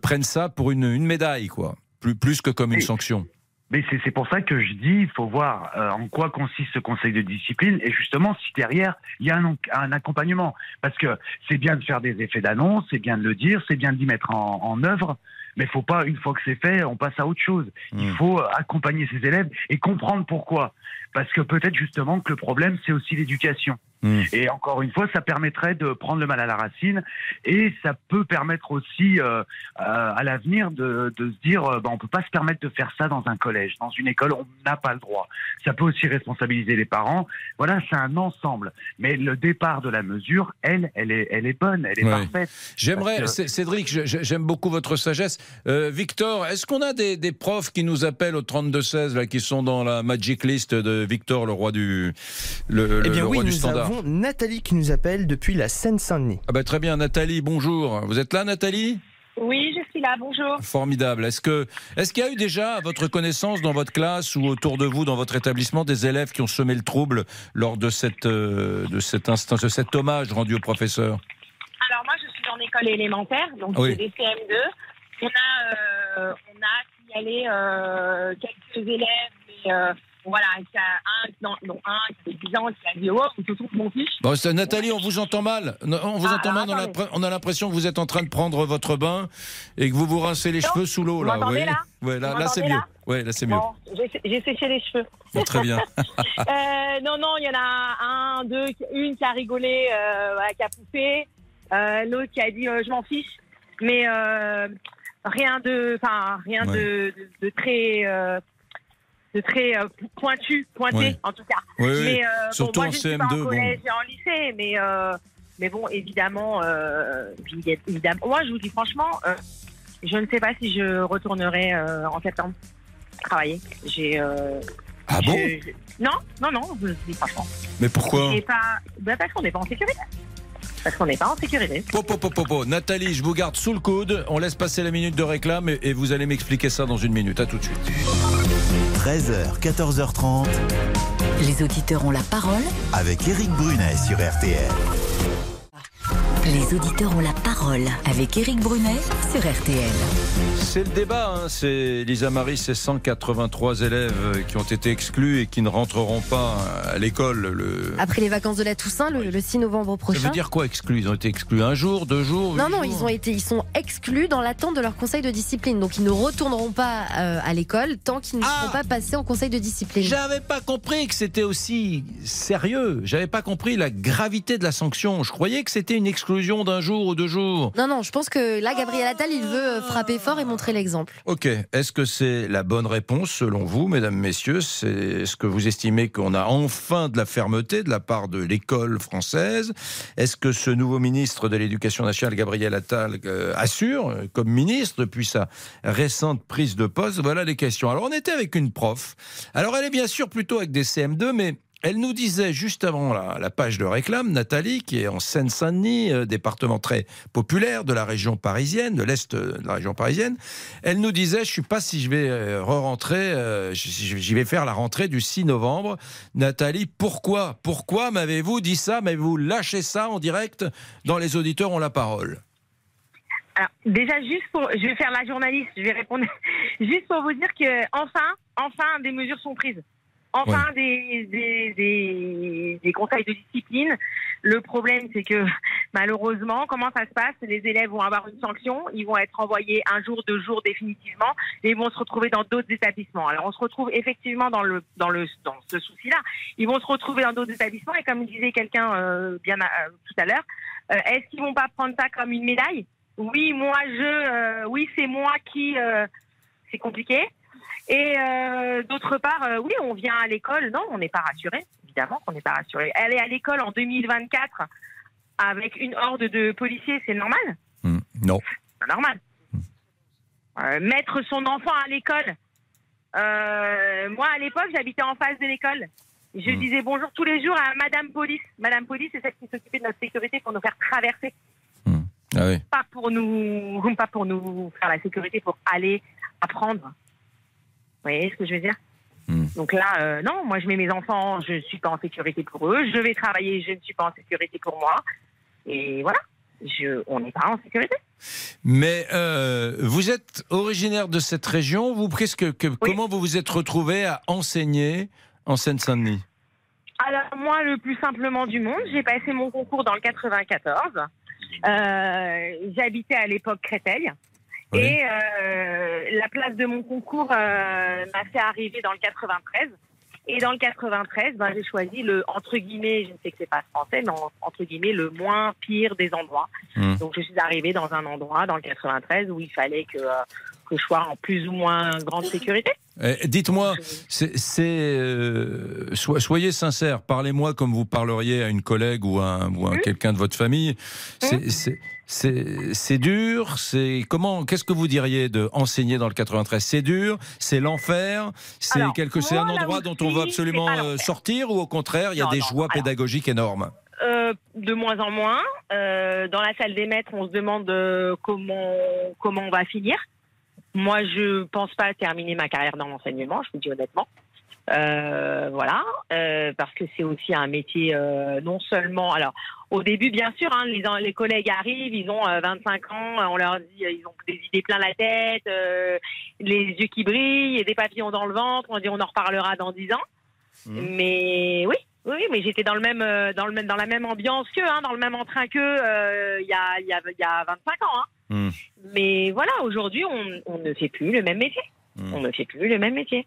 Speaker 3: prennent ça pour une, une médaille, quoi. Plus, plus que comme une sanction.
Speaker 17: Mais c'est pour ça que je dis, il faut voir euh, en quoi consiste ce conseil de discipline et justement si derrière il y a un, un accompagnement. Parce que c'est bien de faire des effets d'annonce, c'est bien de le dire, c'est bien d'y mettre en, en œuvre, mais il faut pas, une fois que c'est fait, on passe à autre chose. Il faut euh, accompagner ces élèves et comprendre pourquoi. parce que peut-être justement que le problème, c'est aussi l'éducation.
Speaker 3: Hmm.
Speaker 17: Et encore une fois, ça permettrait de prendre le mal à la racine et ça peut permettre aussi euh, euh, à l'avenir de, de se dire euh, bah, on peut pas se permettre de faire ça dans un collège, dans une école, on n'a pas le droit. Ça peut aussi responsabiliser les parents. Voilà, c'est un ensemble. Mais le départ de la mesure, elle, elle est, elle est bonne, elle est
Speaker 3: Ouais.
Speaker 17: parfaite.
Speaker 3: J'aimerais,
Speaker 17: que-
Speaker 3: Cédric, j'aime beaucoup votre sagesse. Euh, Victor, est-ce qu'on a des, des profs qui nous appellent au 32-16, là, qui sont dans la magic list de Victor, le roi du, le,
Speaker 14: Eh
Speaker 3: le-
Speaker 14: bien
Speaker 3: le
Speaker 14: oui,
Speaker 3: roi du standard?
Speaker 14: Avons Nathalie qui nous appelle depuis la Seine-Saint-Denis.
Speaker 3: ah bah, Très bien, Nathalie, bonjour. Vous êtes là, Nathalie?
Speaker 18: Oui, je suis là, bonjour.
Speaker 3: Formidable. Est-ce que, est-ce qu'il y a eu déjà, à votre connaissance, dans votre classe ou autour de vous, dans votre établissement, des élèves qui ont semé le trouble lors de cette, euh, de cet instant, de cet hommage rendu au professeur?
Speaker 18: Alors moi, je suis en école élémentaire, donc
Speaker 3: Oui.
Speaker 18: c'est des CM2. On a, euh, on a signalé euh, quelques élèves, mais euh, voilà, il y a un, non, non, un qui a 10 ans qui a dit oh, c'est surtout mon fils.
Speaker 3: Bon, Nathalie, on vous entend mal. On vous
Speaker 18: Ah,
Speaker 3: entend mal. On a, on l'impression que vous êtes en train de prendre votre bain et que vous vous rincez les
Speaker 18: Non,
Speaker 3: cheveux sous l'eau.
Speaker 18: vous
Speaker 3: Là, oui.
Speaker 18: là [LAUGHS]
Speaker 3: Ouais, là,
Speaker 18: Vous
Speaker 3: là, c'est mieux. Ouais, là, c'est mieux.
Speaker 18: Bon, j'ai séché les cheveux.
Speaker 3: Ah, Très bien. [LAUGHS]
Speaker 18: Euh, non, non, il y en a un, deux, une qui a rigolé, euh, qui a poussé, euh, l'autre qui a dit je m'en fiche, mais rien de, enfin rien de, de, de très, très euh, pointu, pointé
Speaker 3: Ouais.
Speaker 18: en tout cas.
Speaker 3: Oui, oui.
Speaker 18: Mais euh, bon,
Speaker 3: Surtout
Speaker 18: moi
Speaker 3: en
Speaker 18: je ne suis pas
Speaker 3: CM2,
Speaker 18: en
Speaker 3: bon.
Speaker 18: et en lycée, mais euh, mais bon, évidemment, évidemment, moi je vous dis franchement, je ne sais pas si je retournerai en septembre travailler. J'ai
Speaker 3: Ah bon?
Speaker 18: je- je- Non, non, non, je vous dis franchement.
Speaker 3: Mais pourquoi?
Speaker 18: Pas... bah, parce qu'on n'est pas en sécurité. Parce qu'on n'est pas en sécurité.
Speaker 3: Popo, popo, popo. Nathalie, je vous garde sous le coude. On laisse passer la minute de réclame et, et vous allez m'expliquer ça dans une minute. À tout de suite.
Speaker 1: 13h, 14h30
Speaker 13: Les auditeurs ont la parole.
Speaker 1: avec Eric Brunet sur RTL.
Speaker 13: Les auditeurs ont la parole avec Éric Brunet sur RTL.
Speaker 3: C'est le débat. hein. C'est Lisa Marie, c'est 183 élèves qui ont été exclus et qui ne rentreront pas à l'école. Le...
Speaker 7: Après les vacances de la Toussaint, le, le 6 novembre
Speaker 3: Ça
Speaker 7: prochain.
Speaker 3: veut dire quoi exclus? Ils ont été exclus un jour, deux jours
Speaker 7: Non, non,
Speaker 3: jours
Speaker 7: ils ont été, ils sont exclus dans l'attente de leur conseil de discipline. Donc ils ne retourneront pas euh, à l'école tant qu'ils ne seront pas passés en conseil de discipline.
Speaker 3: J'avais pas compris que c'était aussi sérieux. J'avais pas compris la gravité de la sanction. Je croyais que c'était une exclusion d'un jour ou deux jours?
Speaker 7: Non, non, je pense que là, Gabriel Attal, il veut euh, frapper fort et montrer l'exemple.
Speaker 3: Ok. Est-ce que c'est la bonne réponse selon vous, mesdames, messieurs? C'est ce que vous estimez qu'on a enfin de la fermeté de la part de l'école française? Est-ce que ce nouveau ministre de l'Éducation nationale, Gabriel Attal, euh, assure euh, comme ministre depuis sa récente prise de poste? Voilà les questions. Alors on était avec une prof. Alors elle est bien sûr plutôt avec des CM2, mais elle nous disait juste avant la, page de réclame, Nathalie, qui est en Seine-Saint-Denis, euh, département très populaire de la région parisienne, de l'Est de la région parisienne, elle nous disait, je ne sais pas si je vais euh, re-rentrer, euh, j'y vais faire la rentrée du 6 novembre. Nathalie, pourquoi Pourquoi m'avez-vous dit ça? M'avez-vous lâché ça en direct? Dans Les auditeurs ont la parole
Speaker 18: Alors, déjà, juste pour, je vais faire la journaliste, je vais répondre, [LAUGHS] juste pour vous dire que enfin, enfin, des mesures sont prises. Enfin, des, des, des, des conseils de discipline. Le problème, c'est que [LAUGHS] malheureusement, comment ça se passe? Les élèves vont avoir une sanction, ils vont être envoyés un jour, deux jours définitivement, et ils vont se retrouver dans d'autres établissements. Alors, on se retrouve effectivement dans le dans le dans ce souci-là. Ils vont se retrouver dans d'autres établissements, et comme disait quelqu'un euh, bien euh, tout à l'heure, euh, est-ce qu'ils vont pas prendre ça comme une médaille? Oui, moi je, euh, oui, c'est moi qui, euh, c'est compliqué. Et euh, d'autre part, euh, oui, on vient à l'école. Non, on n'est pas rassuré. Évidemment qu'on n'est pas rassuré. Aller à l'école en 2024 avec une horde de policiers, c'est normal?
Speaker 3: Non.
Speaker 18: C'est normal. Euh, mettre son enfant à l'école. Moi, à l'époque, j'habitais en face de l'école. Je disais bonjour tous les jours à Madame Police. Madame Police, c'est celle qui s'occupait de notre sécurité pour nous faire traverser.
Speaker 3: Ah oui.
Speaker 18: Pas pour nous, pas pour nous faire la sécurité, pour aller apprendre. Vous voyez ce que je veux dire Donc là, euh, non, moi je mets mes enfants, je ne suis pas en sécurité pour eux. Je vais travailler, je ne suis pas en sécurité pour moi. Et voilà, je, on n'est pas en sécurité.
Speaker 3: Mais euh, vous êtes originaire de cette région. Vous, qu'est-ce que, que- comment vous vous êtes retrouvé à enseigner en Seine-Saint-Denis?
Speaker 18: Alors moi, le plus simplement du monde, j'ai passé mon concours dans le 94. Euh, J'habitais à l'époque Créteil. Et euh, la place de mon concours euh, m'a fait arriver dans le 93. Et dans le 93, ben, j'ai choisi le, entre guillemets, je ne sais que c'est pas français, mais en- entre guillemets, le moins pire des endroits.
Speaker 3: Hmm.
Speaker 18: Donc, je suis arrivée dans un endroit, dans le 93, où il fallait que, euh, que je sois en plus ou moins grande sécurité.
Speaker 3: Eh, Dites-moi, c'est, c'est, euh, so- soyez sincère, parlez-moi comme vous parleriez à une collègue ou à, ou à quelqu'un de votre famille. C'est, c'est, dur. C'est comment Qu'est-ce que vous diriez de enseigner dans le 93 C'est dur. C'est l'enfer. C'est quelque, c'est un endroit dont on veut absolument euh, sortir ou au contraire il y a
Speaker 18: Non,
Speaker 3: des
Speaker 18: non,
Speaker 3: joies
Speaker 18: alors.
Speaker 3: pédagogiques énormes?
Speaker 18: Euh, de moins en moins. Euh, dans la salle des maîtres, on se demande euh, comment comment on va finir. Moi, je pense pas terminer ma carrière dans l'enseignement, je vous dis honnêtement. Euh, voilà, euh, parce que c'est aussi un métier euh, non seulement. Alors, au début, bien sûr, hein, les, les collègues arrivent, ils ont euh, 25 ans, on leur dit, euh, ils ont des idées plein la tête, euh, les yeux qui brillent et des papillons dans le ventre. On dit, on en reparlera dans 10 ans. Mais oui, oui, mais j'étais dans le même, euh, dans le même, dans la même ambiance qu'eux, hein, dans le même entrain qu'eux, euh, il y a, y a, y a 25 ans. Hein.
Speaker 3: Hmm.
Speaker 18: Mais voilà, aujourd'hui, on, on ne fait plus le même métier. On ne fait plus le même métier.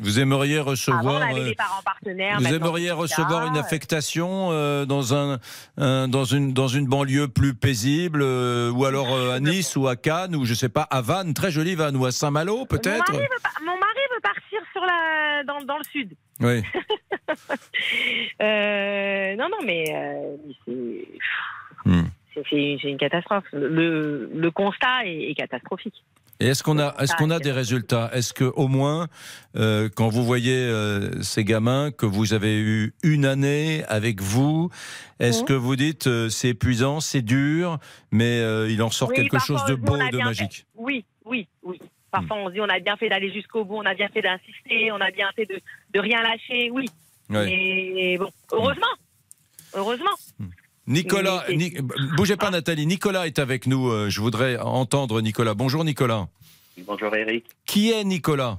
Speaker 3: Vous aimeriez
Speaker 18: Avant, on
Speaker 3: recevoir.
Speaker 18: avait
Speaker 3: euh,
Speaker 18: des parents partenaires.
Speaker 3: Vous
Speaker 18: maintenant,
Speaker 3: aimeriez recevoir une affectation euh, dans un, un- dans une dans une banlieue plus paisible euh, ou alors euh, à Nice ou à Cannes ou je sais pas à Vannes, très jolie Vannes ou à Saint-Malo peut-être.
Speaker 18: mon mari veut partir sur la, dans, dans le sud.
Speaker 3: Oui. [LAUGHS]
Speaker 18: Euh, non, non, mais, euh, mais c'est.
Speaker 3: Hmm.
Speaker 18: c'est- une catastrophe. Le, le constat est, est catastrophique.
Speaker 3: Et est-ce qu'on a est-ce qu'on a des résultats? Est-ce que au moins euh, quand vous voyez euh, ces gamins que vous avez eu une année avec vous, est-ce
Speaker 18: Mhm.
Speaker 3: que vous dites euh, c'est épuisant, c'est dur, mais euh, il en sort
Speaker 18: Oui,
Speaker 3: quelque chose de beau et de magique?
Speaker 18: fait. Oui, oui, oui. Parfois, on se dit on a bien fait d'aller jusqu'au bout, on a bien fait d'insister, on a bien fait de, de rien lâcher, oui.
Speaker 3: Ouais.
Speaker 18: Mais bon, heureusement. Heureusement.
Speaker 3: Nicolas, Ni- bougez pas Nathalie, Nicolas est avec nous. euh, Je voudrais entendre Nicolas. Bonjour Nicolas.
Speaker 19: Bonjour Eric.
Speaker 3: Qui est Nicolas?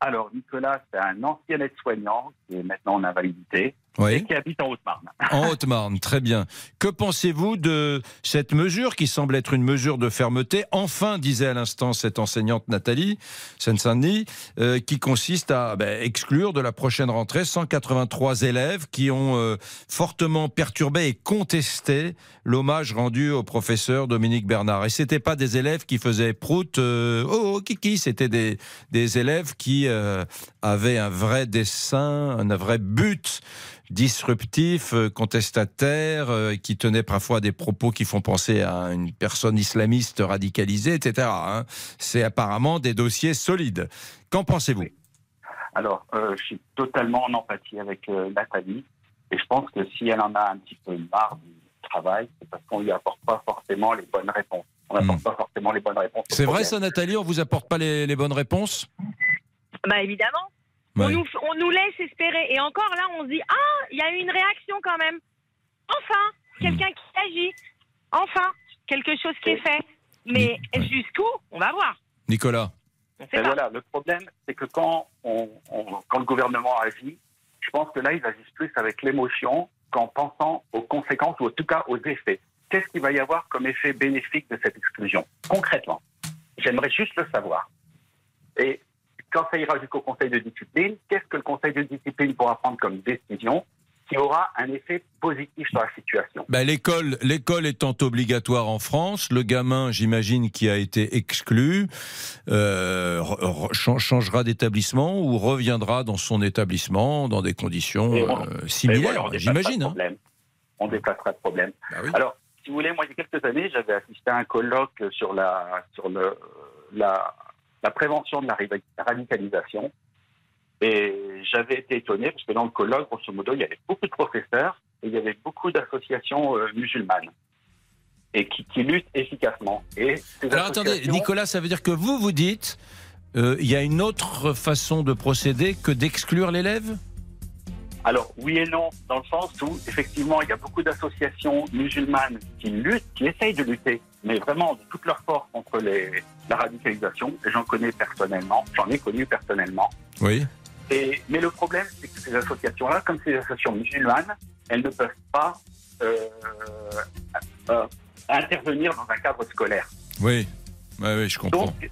Speaker 19: Alors Nicolas, c'est un ancien aide-soignant qui est maintenant en invalidité
Speaker 3: Oui.
Speaker 19: qui habite en Haute-Marne.
Speaker 3: En Haute-Marne, très bien. Que pensez-vous de cette mesure qui semble être une mesure de fermeté Enfin, disait à l'instant cette enseignante Nathalie Seine-Saint-Denis, euh, qui consiste à ben, exclure de la prochaine rentrée 183 élèves qui ont euh, fortement perturbé et contesté l'hommage rendu au professeur Dominique Bernard. Et c'était pas des élèves qui faisaient prout, euh, oh, oh, kiki, c'était des, des élèves qui avaient un vrai dessin, un vrai but disruptif, euh, contestataire, euh, qui tenait parfois des propos qui font penser à une personne islamiste radicalisée, etc. hein. C'est apparemment des dossiers solides. Qu'en pensez-vous?
Speaker 19: Alors, euh, je suis totalement en empathie avec euh, Nathalie et je pense que si elle en a un petit peu marre du travail, c'est parce qu'on lui apporte pas forcément les bonnes réponses. On n'apporte pas forcément les bonnes réponses.
Speaker 3: Hmm. C'est vrai ça, Nathalie? On vous apporte pas les, les bonnes réponses?
Speaker 18: Bah évidemment.
Speaker 3: Ouais.
Speaker 18: On, nous, on nous laisse espérer. Et encore là, on se dit Ah, il y a eu une réaction quand même. Enfin, quelqu'un qui agit. Enfin, quelque chose qui est fait. Mais jusqu'où On va voir.
Speaker 3: Nicolas
Speaker 18: pas.
Speaker 19: voilà, le problème, c'est que quand, on, on- quand le gouvernement agit, je pense que là, ils agissent plus avec l'émotion qu'en pensant aux conséquences ou en tout cas aux effets. Qu'est-ce qu'il va y avoir comme effet bénéfique de cette exclusion Concrètement, j'aimerais juste le savoir. Et quand ça ira jusqu'au Conseil de discipline, qu'est-ce que le Conseil de discipline pourra prendre comme décision qui aura un effet positif sur la situation?
Speaker 3: Ben, l'école, l'école étant obligatoire en France, le gamin, j'imagine, qui a été exclu, euh, changera d'établissement ou reviendra dans son établissement dans des conditions euh,
Speaker 19: voilà,
Speaker 3: similaires, j'imagine. hein.
Speaker 19: problème. On déplacera le problème.
Speaker 3: Bah
Speaker 19: Alors, si vous voulez, moi, il y a quelques années, j'avais assisté à un colloque sur la, sur le, la, la prévention de la radicalisation. Et j'avais été étonné parce que dans le colloque, grosso modo, il y avait beaucoup de professeurs et il y avait beaucoup d'associations euh, musulmanes et qui, qui luttent efficacement. Et
Speaker 3: Alors attendez, Nicolas, ça veut dire que vous vous dites, euh, il y a une autre façon de procéder que d'exclure l'élève?
Speaker 19: Alors, oui et non, dans le sens où, effectivement, il y a beaucoup d'associations musulmanes qui luttent, qui essayent de lutter, mais vraiment de toute leur force contre les, la radicalisation. J'en connais personnellement, j'en ai connu personnellement.
Speaker 3: Oui.
Speaker 19: Et, mais le problème, c'est que ces associations-là, comme ces associations musulmanes, elles ne peuvent pas euh, euh, intervenir dans un cadre scolaire.
Speaker 3: Oui, oui, je comprends.
Speaker 19: Donc,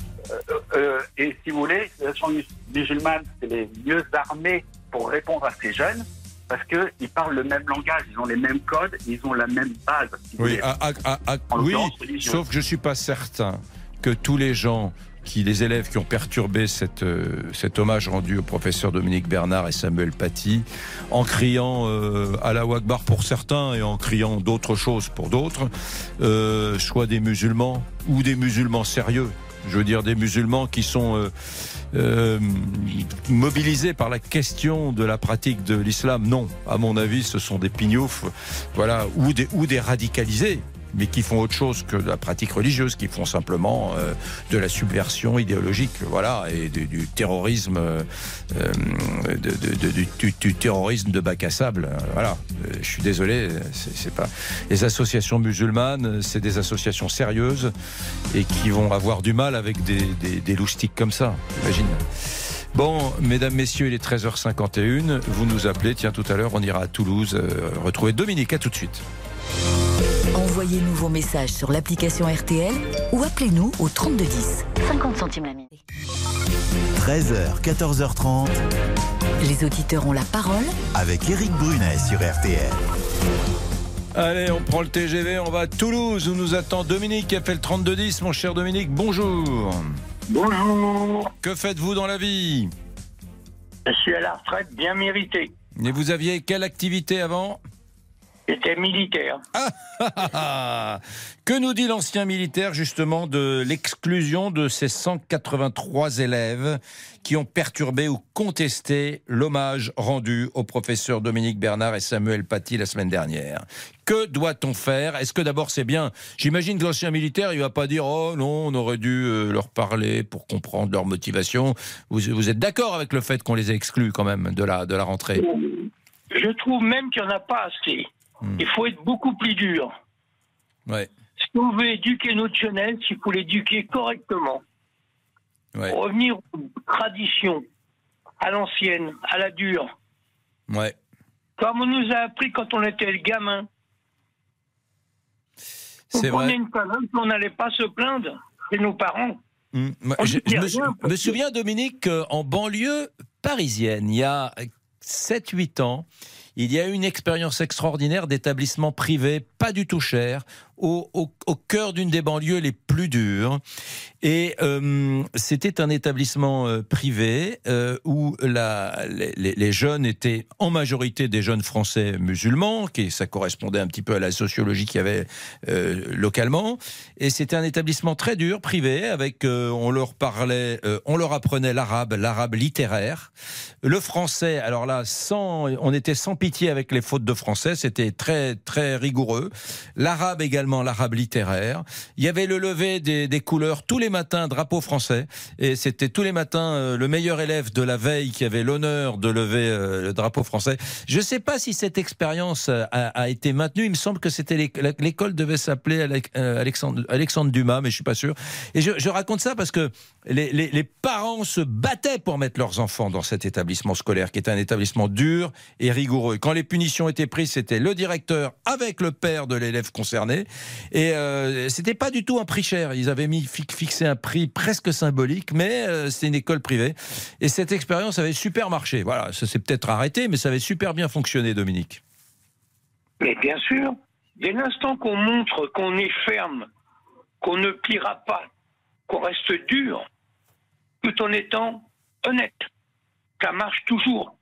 Speaker 19: euh, et si vous voulez, les associations mus- musulmanes, c'est les mieux armées pour répondre à ces jeunes parce qu'ils parlent le même langage, ils ont les mêmes codes, ils ont la même base. si
Speaker 3: Oui, à- à- à- oui sauf que je ne suis pas certain que tous les gens qui, les élèves qui ont perturbé cette, euh, cet hommage rendu au professeur Dominique Bernard et Samuel Paty, en criant euh, à la Akbar pour certains et en criant d'autres choses pour d'autres, euh, soient des musulmans ou des musulmans sérieux. Je veux dire des musulmans qui sont euh, mobilisés par la question de la pratique de l'islam. Non, à mon avis, ce sont des pignoufs, voilà, ou des, ou des radicalisés mais qui font autre chose que la pratique religieuse, qui font simplement euh, de la subversion idéologique, voilà, et du, terrorisme, euh, euh, de- du, terrorisme de bac à sable, voilà. Je suis désolé, c'est pas. Les associations musulmanes, c'est des associations sérieuses et qui vont avoir du mal avec des, des, des loustiques comme ça, imagine. Bon, mesdames, messieurs, il est 13h51. Vous nous appelez. Tiens, tout à l'heure, on ira à Toulouse euh, retrouver Dominique. À tout de suite.
Speaker 13: Envoyez-nous vos messages sur l'application RTL ou appelez-nous au 3210. 50 centimes la minute.
Speaker 1: 13h, 14h30.
Speaker 13: Les auditeurs ont la parole
Speaker 1: avec Eric Brunet sur RTL.
Speaker 3: Allez, on prend le TGV, on va à Toulouse où nous attend Dominique qui a fait le 3210. Mon cher Dominique, bonjour.
Speaker 2: Bonjour.
Speaker 3: Que faites-vous dans la vie?
Speaker 2: Je suis à la retraite bien méritée.
Speaker 3: Et vous aviez quelle activité avant?
Speaker 2: J'étais militaire. [LAUGHS]
Speaker 3: Que nous dit l'ancien militaire justement de l'exclusion de ces 183 élèves qui ont perturbé ou contesté l'hommage rendu au professeur Dominique Bernard et Samuel Paty la semaine dernière? Que doit-on faire? Est-ce que d'abord c'est bien? J'imagine que l'ancien militaire, il va pas dire oh non, on aurait dû euh, leur parler pour comprendre leur motivation. Vous, vous êtes d'accord avec le fait qu'on les ait exclus quand même de la, de la rentrée?
Speaker 2: Je trouve même qu'il n'y en a pas assez. Il faut être beaucoup plus dur.
Speaker 3: Ouais.
Speaker 2: Si on veut éduquer notre jeunesse, il faut l'éduquer correctement.
Speaker 3: Ouais.
Speaker 2: Revenir aux traditions, à l'ancienne, à la dure.
Speaker 3: Ouais.
Speaker 2: Comme on nous a appris quand on était gamin.
Speaker 3: C'est
Speaker 2: on prenait
Speaker 3: vrai.
Speaker 2: une colonne, on n'allait pas se plaindre. C'est nos parents.
Speaker 3: Mm. Je, me,
Speaker 2: rien,
Speaker 3: me souviens, Dominique, qu'en banlieue parisienne, il y a 7-8 ans, il y a eu une expérience extraordinaire d'établissement privé, pas du tout cher, au, cœur d'une des banlieues les plus dures. Et euh, c'était un établissement euh, privé euh, où la, les, jeunes étaient en majorité des jeunes français musulmans, qui ça correspondait un petit peu à la sociologie qu'il y avait localement. Et c'était un établissement très dur, privé, avec on leur parlait, on leur apprenait l'arabe, l'arabe littéraire, le français. Alors là, sans, on était sans pitié avec les fautes de français, c'était très très rigoureux. L'arabe également, l'arabe littéraire. Il y avait le lever des, couleurs tous les matins, drapeau français, et c'était tous les matins euh, le meilleur élève de la veille qui avait l'honneur de lever euh, le drapeau français. Je ne sais pas si cette expérience euh, a, été maintenue. Il me semble que c'était l'éc- l'école devait s'appeler Alexandre, Dumas, mais je suis pas sûr. Et je, raconte ça parce que les, les- les parents se battaient pour mettre leurs enfants dans cet établissement scolaire, qui est un établissement dur et rigoureux. Quand les punitions étaient prises, c'était le directeur avec le père de l'élève concerné, et euh, c'était pas du tout un prix cher. Ils avaient mis fi- fixé un prix presque symbolique, mais euh, c'était une école privée. Et cette expérience avait super marché. Voilà, ça s'est peut-être arrêté, mais ça avait super bien fonctionné, Dominique.
Speaker 2: Mais bien sûr, dès l'instant qu'on montre qu'on est ferme, qu'on ne pliera pas, qu'on reste dur, tout en étant honnête, ça marche toujours.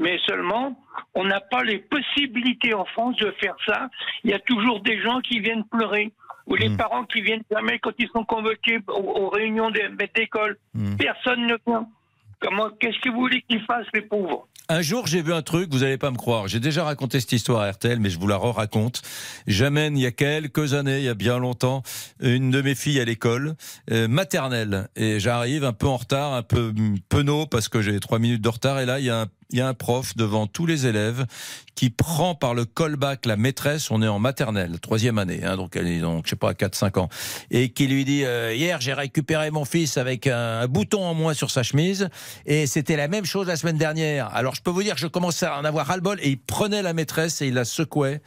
Speaker 2: Mais seulement, on n'a pas les possibilités en France de faire ça. Il y a toujours des gens qui viennent pleurer, ou les parents qui viennent jamais quand ils sont convoqués aux, aux réunions d'école. Personne ne vient. Comment Qu'est-ce que vous voulez qu'ils fassent, les pauvres?
Speaker 3: Un jour, j'ai vu un truc, vous n'allez pas me croire. J'ai déjà raconté cette histoire à RTL, mais je vous la re-raconte. J'amène, il y a quelques années, il y a bien longtemps, une de mes filles à l'école euh, maternelle. Et j'arrive un peu en retard, un peu hum, penaud, parce que j'ai trois minutes de retard. Et là, il y a un il y a un prof devant tous les élèves qui prend par le callback la maîtresse, on est en maternelle, troisième année, hein, donc elle est donc, je sais pas, 4-5 ans, et qui lui dit, euh, hier j'ai récupéré mon fils avec un, bouton en moins sur sa chemise, et c'était la même chose la semaine dernière. Alors je peux vous dire que je commençais à en avoir ras-le-bol, et il prenait la maîtresse et il la secouait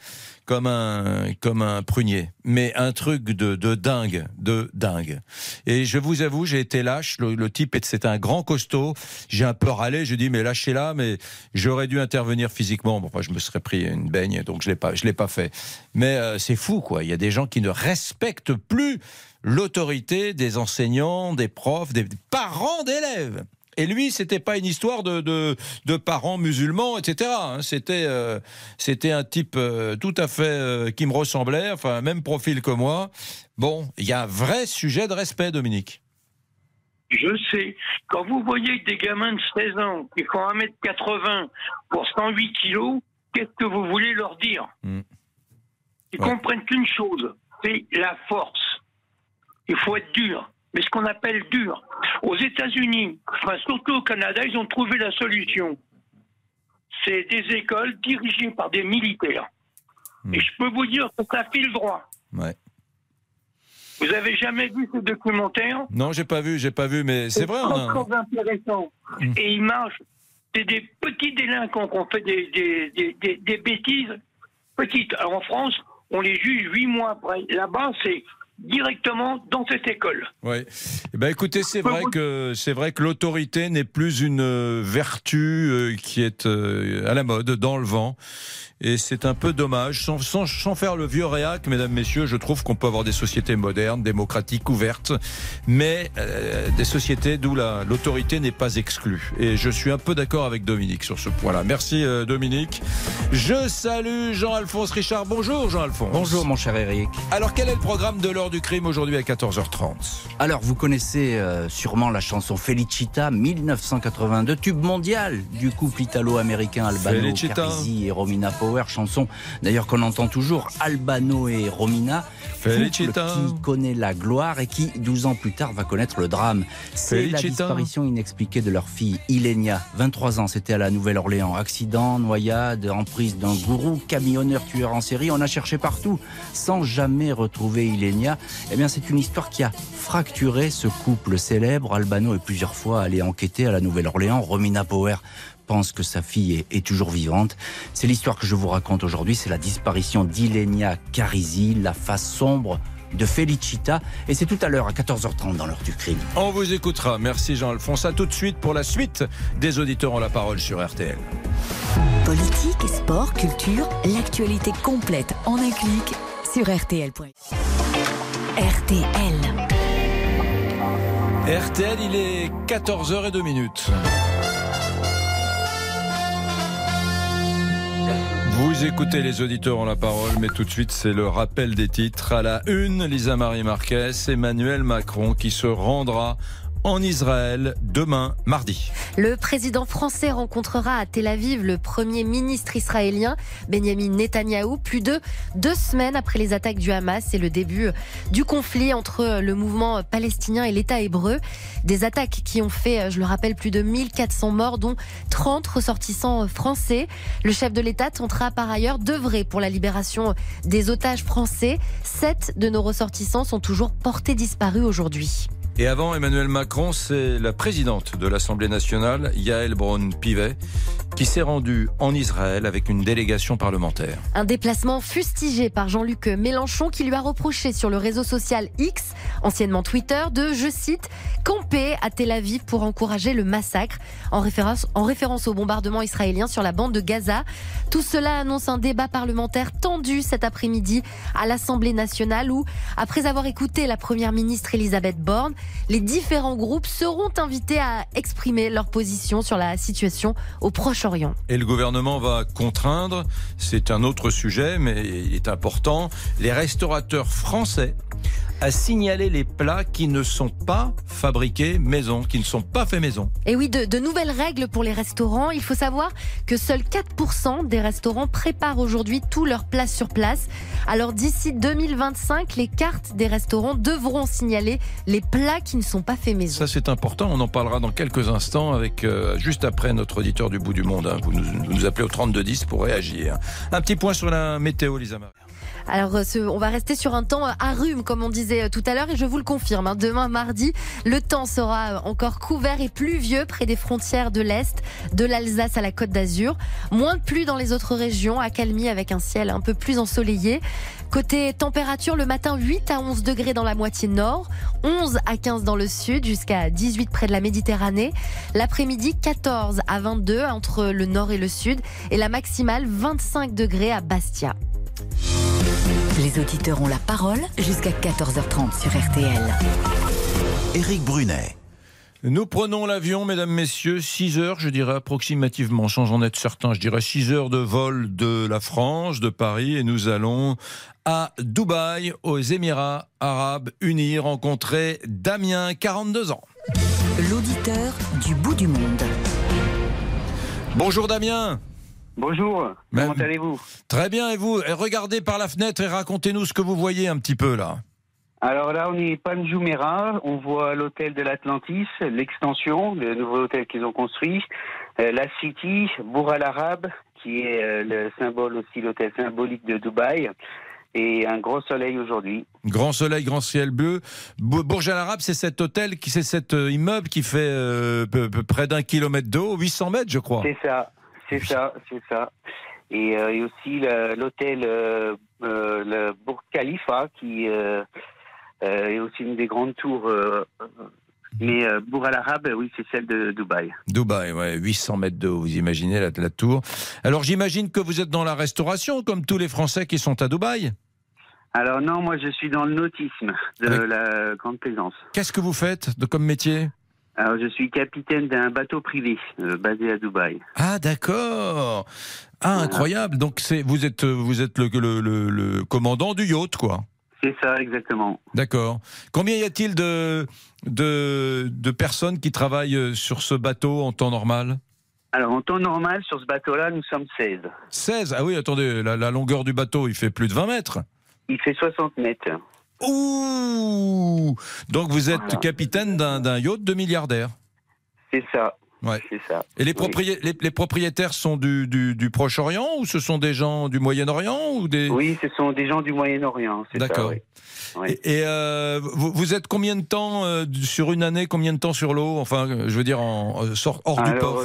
Speaker 3: comme un, comme un prunier. Mais un truc de, de dingue, de dingue. Et je vous avoue, j'ai été lâche. Le, type, c'était un grand costaud. J'ai un peu râlé. Je dis, mais lâchez-la, mais j'aurais dû intervenir physiquement. Bon, je me serais pris une baigne, donc je l'ai pas, je l'ai pas fait. Mais euh, c'est fou, quoi. Il y a des gens qui ne respectent plus l'autorité des enseignants, des profs, des parents d'élèves. Et lui, c'était pas une histoire de, de, de parents musulmans, etc. hein. C'était euh, c'était un type euh, tout à fait euh, qui me ressemblait, enfin même profil que moi. Bon, il y a un vrai sujet de respect, Dominique.
Speaker 2: Je sais. Quand vous voyez des gamins de 16 ans qui font 1m80 pour 108 kilos, qu'est-ce que vous voulez leur dire? Ils comprennent qu'une chose, c'est la force. Il faut être dur. Mais ce qu'on appelle dur. Aux États-Unis, enfin surtout au Canada, ils ont trouvé la solution. C'est des écoles dirigées par des militaires. Et je peux vous dire que ça file droit.
Speaker 3: Ouais.
Speaker 2: Vous avez jamais vu ce documentaire?
Speaker 3: Non, j'ai pas vu, j'ai pas vu, mais c'est vrai. on
Speaker 2: très,
Speaker 3: a-
Speaker 2: intéressant. Et ils marchent. C'est des petits délinquants qui ont fait des, des, des, des- des bêtises petites. Alors en France, on les juge huit mois après. Là-bas, c'est directement dans cette école.
Speaker 3: Oui. Eh ben, écoutez, c'est vrai que c'est vrai que l'autorité n'est plus une euh, vertu euh, qui est euh, à la mode, dans le vent. Et c'est un peu dommage. Sans, sans, sans faire le vieux réac, mesdames, messieurs, je trouve qu'on peut avoir des sociétés modernes, démocratiques, ouvertes, mais euh, des sociétés d'où la- l'autorité n'est pas exclue. Et je suis un peu d'accord avec Dominique sur ce point-là. Merci euh, Dominique. Je salue Jean-Alphonse Richard. Bonjour Jean-Alphonse.
Speaker 20: Bonjour mon cher Eric.
Speaker 3: Alors quel est le programme de l'heure du crime aujourd'hui à 14h30
Speaker 20: Alors vous connaissez euh, sûrement la chanson Felicita 1982, tube mondial du couple italo-américain Albano
Speaker 3: Felicita.
Speaker 20: Et Romina Power, chanson d'ailleurs qu'on entend toujours Albano et Romina,
Speaker 3: Felicita.
Speaker 20: couple qui connaît la gloire et qui 12 ans plus tard va connaître le drame. C'est la disparition inexpliquée de leur fille Ilenia, 23 ans, c'était à la Nouvelle-Orléans, accident, noyade, emprise d'un gourou, camionneur tueur en série, on a cherché partout sans jamais retrouver Ilenia. Eh bien, c'est une histoire qui a fracturé ce couple célèbre. Albano est plusieurs fois allé enquêter à la Nouvelle-Orléans. Romina Power pense que sa fille est, est toujours vivante. C'est l'histoire que je vous raconte aujourd'hui. C'est la disparition d'Ilenia Carisi, la face sombre de Felicita. Et c'est tout à l'heure à 14h30 dans l'heure du crime.
Speaker 3: On vous écoutera. Merci Jean-Alphonse. À tout de suite pour la suite des auditeurs ont la parole sur RTL.
Speaker 13: Politique, sport, culture, l'actualité complète en un clic sur RTL.fr. RTL.
Speaker 3: RTL, il est 14h02 minutes. Vous écoutez les auditeurs ont la parole, mais tout de suite c'est le rappel des titres. À la une, Lisa Marie Marquez, Emmanuel Macron qui se rendra en Israël demain mardi.
Speaker 7: Le président français rencontrera à Tel Aviv le premier ministre israélien Benjamin Netanyahou plus de deux semaines après les attaques du Hamas et le début du conflit entre le mouvement palestinien et l'État hébreu. Des attaques qui ont fait, je le rappelle, plus de 1400 morts, dont 30 ressortissants français. Le chef de l'État tentera par ailleurs d'œuvrer pour la libération des otages français. Sept de nos ressortissants sont toujours portés disparus aujourd'hui.
Speaker 3: Et avant Emmanuel Macron, c'est la présidente de l'Assemblée nationale, Yael Braun-Pivet, qui s'est rendue en Israël avec une délégation parlementaire.
Speaker 7: Un déplacement fustigé par Jean-Luc Mélenchon qui lui a reproché sur le réseau social X, anciennement Twitter, de, je cite, camper à Tel Aviv pour encourager le massacre, en référence, en référence au bombardement israélien sur la bande de Gaza. Tout cela annonce un débat parlementaire tendu cet après-midi à l'Assemblée nationale où, après avoir écouté la première ministre Elisabeth Borne, les différents groupes seront invités à exprimer leur position sur la situation au Proche-Orient.
Speaker 3: Et le gouvernement va contraindre, c'est un autre sujet, mais il est important, les restaurateurs français à signaler les plats qui ne sont pas fabriqués maison, qui ne sont pas faits maison.
Speaker 7: Et oui, de, de nouvelles règles pour les restaurants. Il faut savoir que seuls 4% des restaurants préparent aujourd'hui tous leurs plats sur place. Alors d'ici 2025, les cartes des restaurants devront signaler les plats qui ne sont pas faits maison.
Speaker 3: Ça c'est important, on en parlera dans quelques instants avec euh, juste après notre auditeur du bout du monde. hein. Vous, nous, vous nous appelez au 3210 pour réagir. Un petit point sur la météo, Lisa Marie.
Speaker 7: Alors, euh, on va rester sur un temps euh, à rhume, comme on disait euh, tout à l'heure, et je vous le confirme. hein, demain, mardi, le temps sera encore couvert et pluvieux près des frontières de l'Est, de l'Alsace à la Côte d'Azur. Moins de pluie dans les autres régions, accalmie avec un ciel un peu plus ensoleillé. Côté température, le matin 8 à 11 degrés dans la moitié nord, 11 à 15 dans le sud, jusqu'à 18 près de la Méditerranée. L'après-midi, 14 à 22 entre le nord et le sud, et la maximale 25 degrés à Bastia.
Speaker 13: Les auditeurs ont la parole jusqu'à 14h30 sur RTL.
Speaker 1: Éric Brunet.
Speaker 3: Nous prenons l'avion, mesdames, messieurs, 6 heures, je dirais approximativement, sans en être certain, je dirais 6 heures de vol de la France, de Paris, et nous allons à Dubaï, aux Émirats Arabes Unis, rencontrer Damien, 42 ans.
Speaker 13: L'auditeur du bout du monde.
Speaker 3: Bonjour Damien.
Speaker 21: Bonjour, comment allez-vous
Speaker 3: Très bien, et vous Regardez par la fenêtre et racontez-nous ce que vous voyez un petit peu là.
Speaker 21: Alors là, on est Panjoumera, on voit l'hôtel de l'Atlantis, l'extension, le nouveau hôtel qu'ils ont construit, euh, la City, Bourg al Arab, qui est euh, le symbole aussi, l'hôtel symbolique de Dubaï, et un gros soleil aujourd'hui.
Speaker 3: Grand soleil, grand ciel bleu. Bou- Bourg Al Arab, c'est cet hôtel, c'est cet euh, immeuble qui fait euh, près d'un kilomètre de haut, 800 mètres, je crois.
Speaker 21: C'est ça, c'est ça, c'est ça. Et, euh, et aussi l'hôtel euh, euh, le Bourg Khalifa, qui euh, est aussi une des grandes tours. mais Bourg al Arab, oui, c'est celle de Dubaï.
Speaker 3: Dubaï, ouais, 800 mètres de haut, vous imaginez la, la tour. Alors j'imagine que vous êtes dans la restauration, comme tous les Français qui sont à Dubaï.
Speaker 21: Alors non, moi je suis dans le nautisme de la Grande Plaisance.
Speaker 3: Qu'est-ce que vous faites de, comme métier?
Speaker 21: Alors je suis capitaine d'un bateau privé euh, basé à Dubaï.
Speaker 3: Ah d'accord. Ah incroyable. Donc c'est vous êtes vous êtes le, le, le- le commandant du yacht, quoi.
Speaker 21: C'est ça exactement.
Speaker 3: D'accord. Combien y a-t-il de, de de personnes qui travaillent euh, sur ce bateau en temps normal?
Speaker 21: Alors en temps normal, sur ce bateau-là, nous sommes 16.
Speaker 3: 16 Ah oui, attendez, la, la longueur du bateau, il fait plus de 20 mètres.
Speaker 21: Il fait 60 mètres.
Speaker 3: Ouh Donc vous êtes
Speaker 21: Voilà.
Speaker 3: capitaine d'un yacht de milliardaire.
Speaker 21: C'est ça.
Speaker 3: Ouais.
Speaker 21: Ça.
Speaker 3: Et les,
Speaker 21: Oui.
Speaker 3: proprié- les, les propriétaires sont du, du, du Proche-Orient ou ce sont des gens du Moyen-Orient ou des...
Speaker 21: Oui, ce sont des gens du Moyen-Orient.
Speaker 3: D'accord.
Speaker 21: oui. Oui.
Speaker 3: Et, et, euh, vous, vous êtes combien de temps euh, sur une année, combien de temps sur l'eau? Enfin, je veux dire en, euh, sort- hors du port.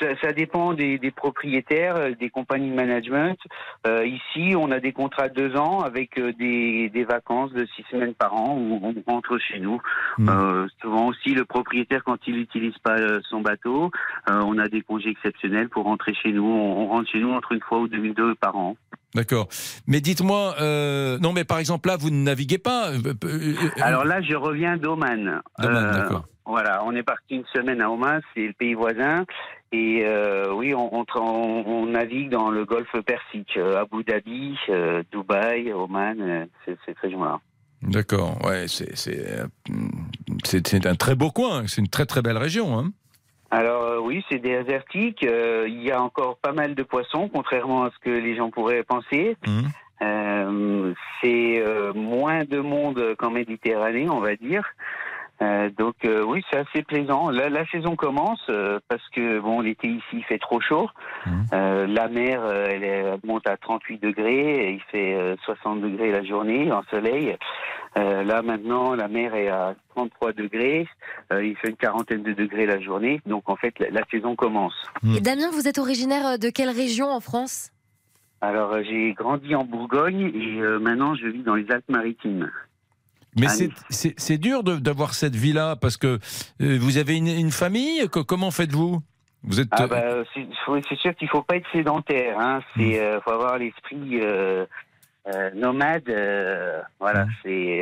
Speaker 21: Ça, ça dépend des, des propriétaires, euh, des compagnies de management. Euh, ici, on a des contrats de deux ans avec euh, des, des vacances de six semaines par an où on rentre chez nous. Euh, souvent aussi, le propriétaire, quand il n'utilise pas son bateau, euh, on a des congés exceptionnels pour rentrer chez nous. On, on rentre chez nous entre une fois ou deux, deux par an.
Speaker 3: D'accord. Mais dites-moi, euh, non, mais par exemple là, vous ne naviguez pas.
Speaker 21: Alors là, je reviens d'Oman.
Speaker 3: D'Oman,
Speaker 21: Euh,
Speaker 3: d'accord.
Speaker 21: Voilà, on est parti une semaine à Oman, c'est le pays voisin. Et euh, oui, on, navigue dans le golfe Persique, euh, Abu Dhabi, euh, Dubaï, Oman, euh, cette région-là.
Speaker 3: D'accord. Ouais, c'est un très beau coin. C'est une très très belle région. Hein.
Speaker 21: Alors oui, c'est désertique. il y a encore pas mal de poissons, contrairement à ce que les gens pourraient penser. Euh, c'est moins de monde qu'en Méditerranée, on va dire. Euh, donc euh, oui, c'est assez plaisant. La, la saison commence euh, parce que bon, l'été ici il fait trop chaud. Euh, la mer, euh, elle, monte à 38 degrés, et il fait euh, 60 degrés la journée en soleil. Euh, là maintenant, la mer est à 33 degrés, euh, il fait une quarantaine de degrés la journée. Donc en fait, la, la saison commence.
Speaker 7: Et Damien, vous êtes originaire de quelle région en France?
Speaker 21: Alors j'ai grandi en Bourgogne et euh, maintenant je vis dans les Alpes-Maritimes.
Speaker 3: Mais c'est- dur d'avoir cette vie-là parce que euh, vous avez une, une famille? Co- Comment faites-vous? Vous êtes.
Speaker 21: Ah bah, c'est sûr qu'il faut pas être sédentaire. Hein. C'est euh, faut avoir l'esprit euh, euh, nomade. voilà, c'est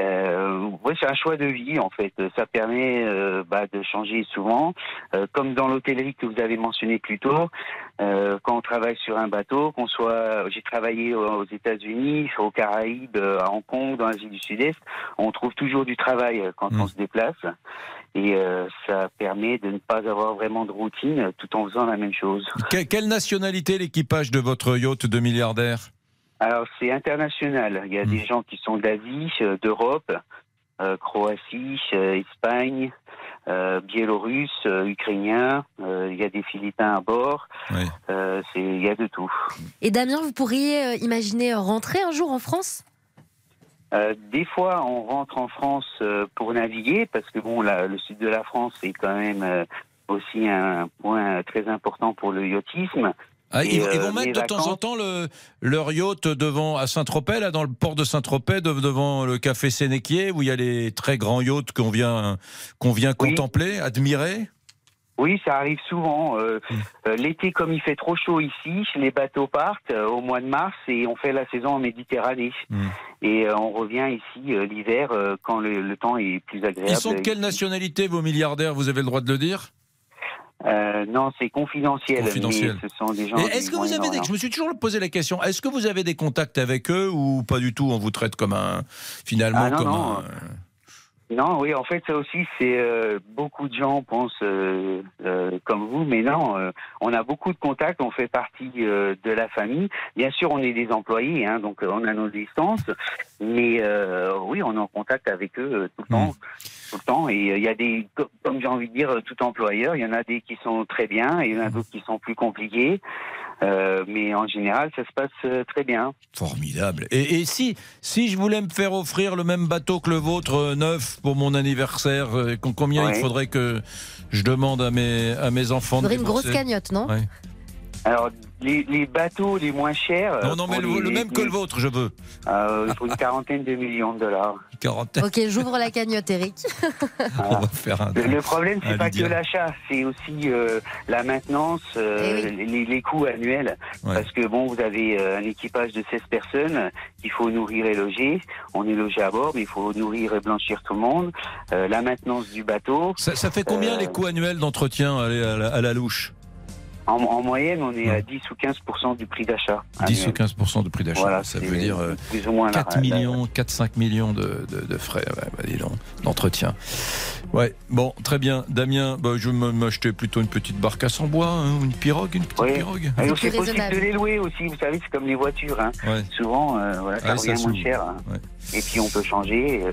Speaker 21: euh, ouais, c'est un choix de vie en fait. Ça permet euh, bah, de changer souvent, Euh, comme dans l'hôtellerie que vous avez mentionné plus tôt. euh, quand on travaille sur un bateau, qu'on soit, j'ai travaillé aux États-Unis, aux Caraïbes, à Hong Kong, dans l'Asie du Sud-Est, on trouve toujours du travail euh, quand on se déplace. Et euh, ça permet de ne pas avoir vraiment de routine tout en faisant la même chose.
Speaker 3: Que- quelle nationalité l'équipage de votre yacht de milliardaire?
Speaker 21: Alors c'est international. Il y a des gens qui sont d'Asie, euh, d'Europe. euh, Croatie, euh, Espagne, euh, Biélorusse, euh, Ukrainien. euh, Il y a des Philippins à bord. Euh, Il y a de tout.
Speaker 7: Et Damien, vous pourriez euh, imaginer rentrer un jour en France?
Speaker 21: Euh, des fois, on rentre en France euh, pour naviguer parce que bon, la- le sud de la France est quand même euh, aussi un point très important pour le yachtisme.
Speaker 3: Ah, ils, ils
Speaker 21: euh,
Speaker 3: vont mettre de temps en temps le, leur yacht devant à Saint-Tropez, là, dans le port de Saint-Tropez, de- devant le café Sénéquier, où il y a les très grands yachts qu'on vient, qu'on vient contempler, admirer?
Speaker 21: Oui, ça arrive souvent. Euh,
Speaker 3: Hmm.
Speaker 21: euh, L'été, comme il fait trop chaud ici, les bateaux partent euh, au mois de mars et on fait la saison en Méditerranée.
Speaker 3: Hmm.
Speaker 21: Et euh, on revient ici l'hiver quand le, le temps est plus agréable.
Speaker 3: Ils sont de quelle nationalité, vos milliardaires? Vous avez le droit de le dire?
Speaker 21: Euh, Non, c'est confidentiel.
Speaker 3: Confidentiel.
Speaker 21: Mais ce sont des gens.
Speaker 3: Est-ce que vous avez des, je me suis toujours posé la question, est-ce que vous avez des contacts avec eux ou pas du tout On vous traite comme un, finalement,
Speaker 21: Ah, non,
Speaker 3: comme
Speaker 21: non.
Speaker 3: un.
Speaker 21: Non, oui, en fait, ça aussi, c'est euh, beaucoup de gens pensent euh, euh, comme vous, mais non, on a beaucoup de contacts, on fait partie de la famille. Bien sûr, on est des employés, hein, donc on a nos distances, mais oui, on est en contact avec eux tout le temps, tout le temps. Et euh, il y a des, co- comme j'ai envie de dire, euh, tout employeur, il y en a des qui sont très bien, et il y en a d'autres qui sont plus compliqués. Euh, mais en général, ça se passe très bien.
Speaker 3: Formidable. Et, et si, si je voulais me faire offrir le même bateau que le vôtre, neuf, pour mon anniversaire, com- combien
Speaker 21: Ouais.
Speaker 3: il faudrait que je demande à mes, à mes enfants de
Speaker 7: aurez une grosse cagnotte, non?
Speaker 3: Ouais.
Speaker 21: Alors, les, les bateaux les moins chers.
Speaker 3: Non, non, mais le,
Speaker 21: les-
Speaker 3: le même que le vôtre, je veux.
Speaker 21: Euh, il faut une [LAUGHS] quarantaine de millions de dollars.
Speaker 3: Quarantaine.
Speaker 7: Ok, j'ouvre la cagnotte, Eric. [LAUGHS]
Speaker 3: On va faire un.
Speaker 21: Le, le problème, c'est pas que l'achat, c'est aussi euh, la maintenance, euh,
Speaker 7: Eh
Speaker 21: les, les coûts annuels.
Speaker 3: Ouais.
Speaker 21: Parce que bon, vous avez euh, un équipage de 16 personnes qu'il faut nourrir et loger. On est logé à bord, mais il faut nourrir et blanchir tout le monde. Euh, la maintenance du bateau.
Speaker 3: Ça, ça fait combien
Speaker 21: Euh,
Speaker 3: les coûts annuels d'entretien à la louche?
Speaker 21: En, en moyenne, on est à 10 ou 15% du prix d'achat.
Speaker 3: 10
Speaker 21: annuel.
Speaker 3: ou 15% de prix d'achat.
Speaker 21: Voilà,
Speaker 3: ça veut dire euh,
Speaker 21: plus ou moins la-
Speaker 3: 4
Speaker 21: la-
Speaker 3: millions, 4-5 millions de, de- de frais ouais, bah, d'entretien. Ouais, bon, très bien. Damien, bah, je vais m'acheter plutôt une petite barcasse en bois, hein, une pirogue, une petite
Speaker 21: Oui.
Speaker 3: pirogue.
Speaker 21: C'est possible de les louer aussi, vous savez, c'est comme les voitures. Hein.
Speaker 3: Ouais.
Speaker 21: Souvent, euh, voilà, ça
Speaker 3: ça
Speaker 21: revient moins cher. hein.
Speaker 3: Ouais.
Speaker 21: Et puis on peut changer. [LAUGHS]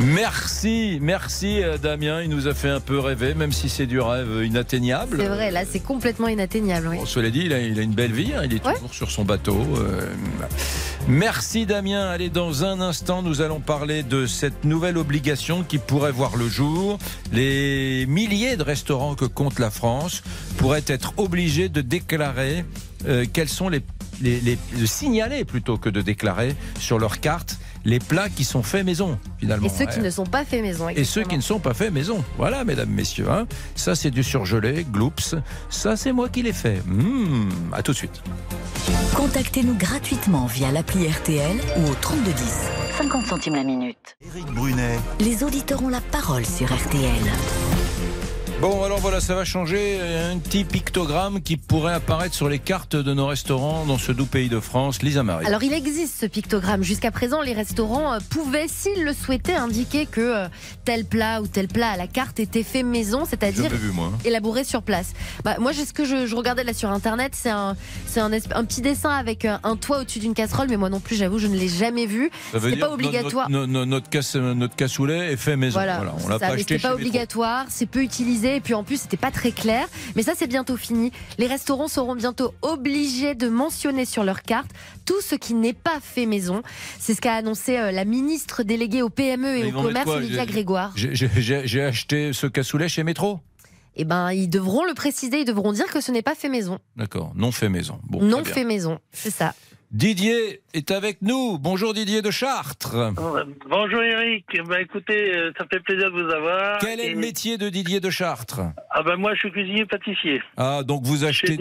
Speaker 3: Merci, merci euh, Damien. Il nous a fait un peu rêver, même si c'est du rêve inatteignable.
Speaker 7: C'est vrai, là, c'est complètement inatteignable. Oui.
Speaker 3: Bon, cela dit, il a, il a une belle vie, hein, il est
Speaker 7: Ouais.
Speaker 3: toujours sur son bateau. euh, Merci Damien. Allez, dans un instant, nous allons parler de cette nouvelle obligation qui pourrait voir le jour. Les milliers de restaurants que compte la France pourraient être obligés de déclarer euh, quels sont les, les, les- de signaler plutôt que de déclarer sur leur carte les plats qui sont faits maison finalement.
Speaker 7: Et ceux qui ne sont pas faits maison.
Speaker 3: Et ceux qui ne sont pas faits maison. Voilà, mesdames, messieurs. hein. Ça, c'est du surgelé, gloops. Ça, c'est moi qui l'ai fait. Mmh, à tout de suite.
Speaker 13: Contactez-nous gratuitement via l'appli RTL ou au 3210. 50 centimes la minute.
Speaker 1: Éric Brunet.
Speaker 13: Les auditeurs ont la parole sur RTL.
Speaker 3: Bon, alors voilà, ça va changer. Un petit pictogramme qui pourrait apparaître sur les cartes de nos restaurants dans ce doux pays de France. Lisa Marie.
Speaker 7: Alors il existe ce pictogramme. Jusqu'à présent, les restaurants euh, pouvaient, s'ils le souhaitaient, indiquer que euh, tel plat ou tel plat à la carte était fait maison, c'est-à-dire
Speaker 3: moi.
Speaker 7: élaboré sur place. Bah, moi, ce que je, je regardais là sur internet, c'est un, c'est un, esp- un petit dessin avec euh, un toit au-dessus d'une casserole, mais moi non plus, j'avoue, je ne l'ai jamais vu.
Speaker 3: Ça veut
Speaker 7: C'est
Speaker 3: dire
Speaker 7: pas obligatoire.
Speaker 3: Notre, notre, notre casse- notre cassoulet est fait maison.
Speaker 7: Voilà,
Speaker 3: Voilà, on
Speaker 7: c'est
Speaker 3: l'a pas acheté
Speaker 7: c'était pas obligatoire, c'est peu utilisé, et puis en plus c'était pas très clair. Mais ça c'est bientôt fini. Les restaurants seront bientôt obligés de mentionner sur leur carte tout ce qui n'est pas fait maison. C'est ce qu'a annoncé euh, la ministre déléguée au PME et au commerce, Olivia Grégoire.
Speaker 3: j'ai- acheté ce cassoulet chez Métro.
Speaker 7: Eh ben ils devront le préciser, ils devront dire que ce n'est pas fait maison.
Speaker 3: D'accord, non fait maison. Bon,
Speaker 7: non fait maison, c'est ça.
Speaker 3: Didier est avec nous. Bonjour Didier de Chartres.
Speaker 9: Bonjour Eric, bah, écoutez, euh, ça fait plaisir de vous avoir.
Speaker 3: Quel est
Speaker 9: Et-
Speaker 3: le métier de Didier de Chartres?
Speaker 9: Ah ben moi je suis cuisinier pâtissier.
Speaker 3: Ah, donc vous achetez,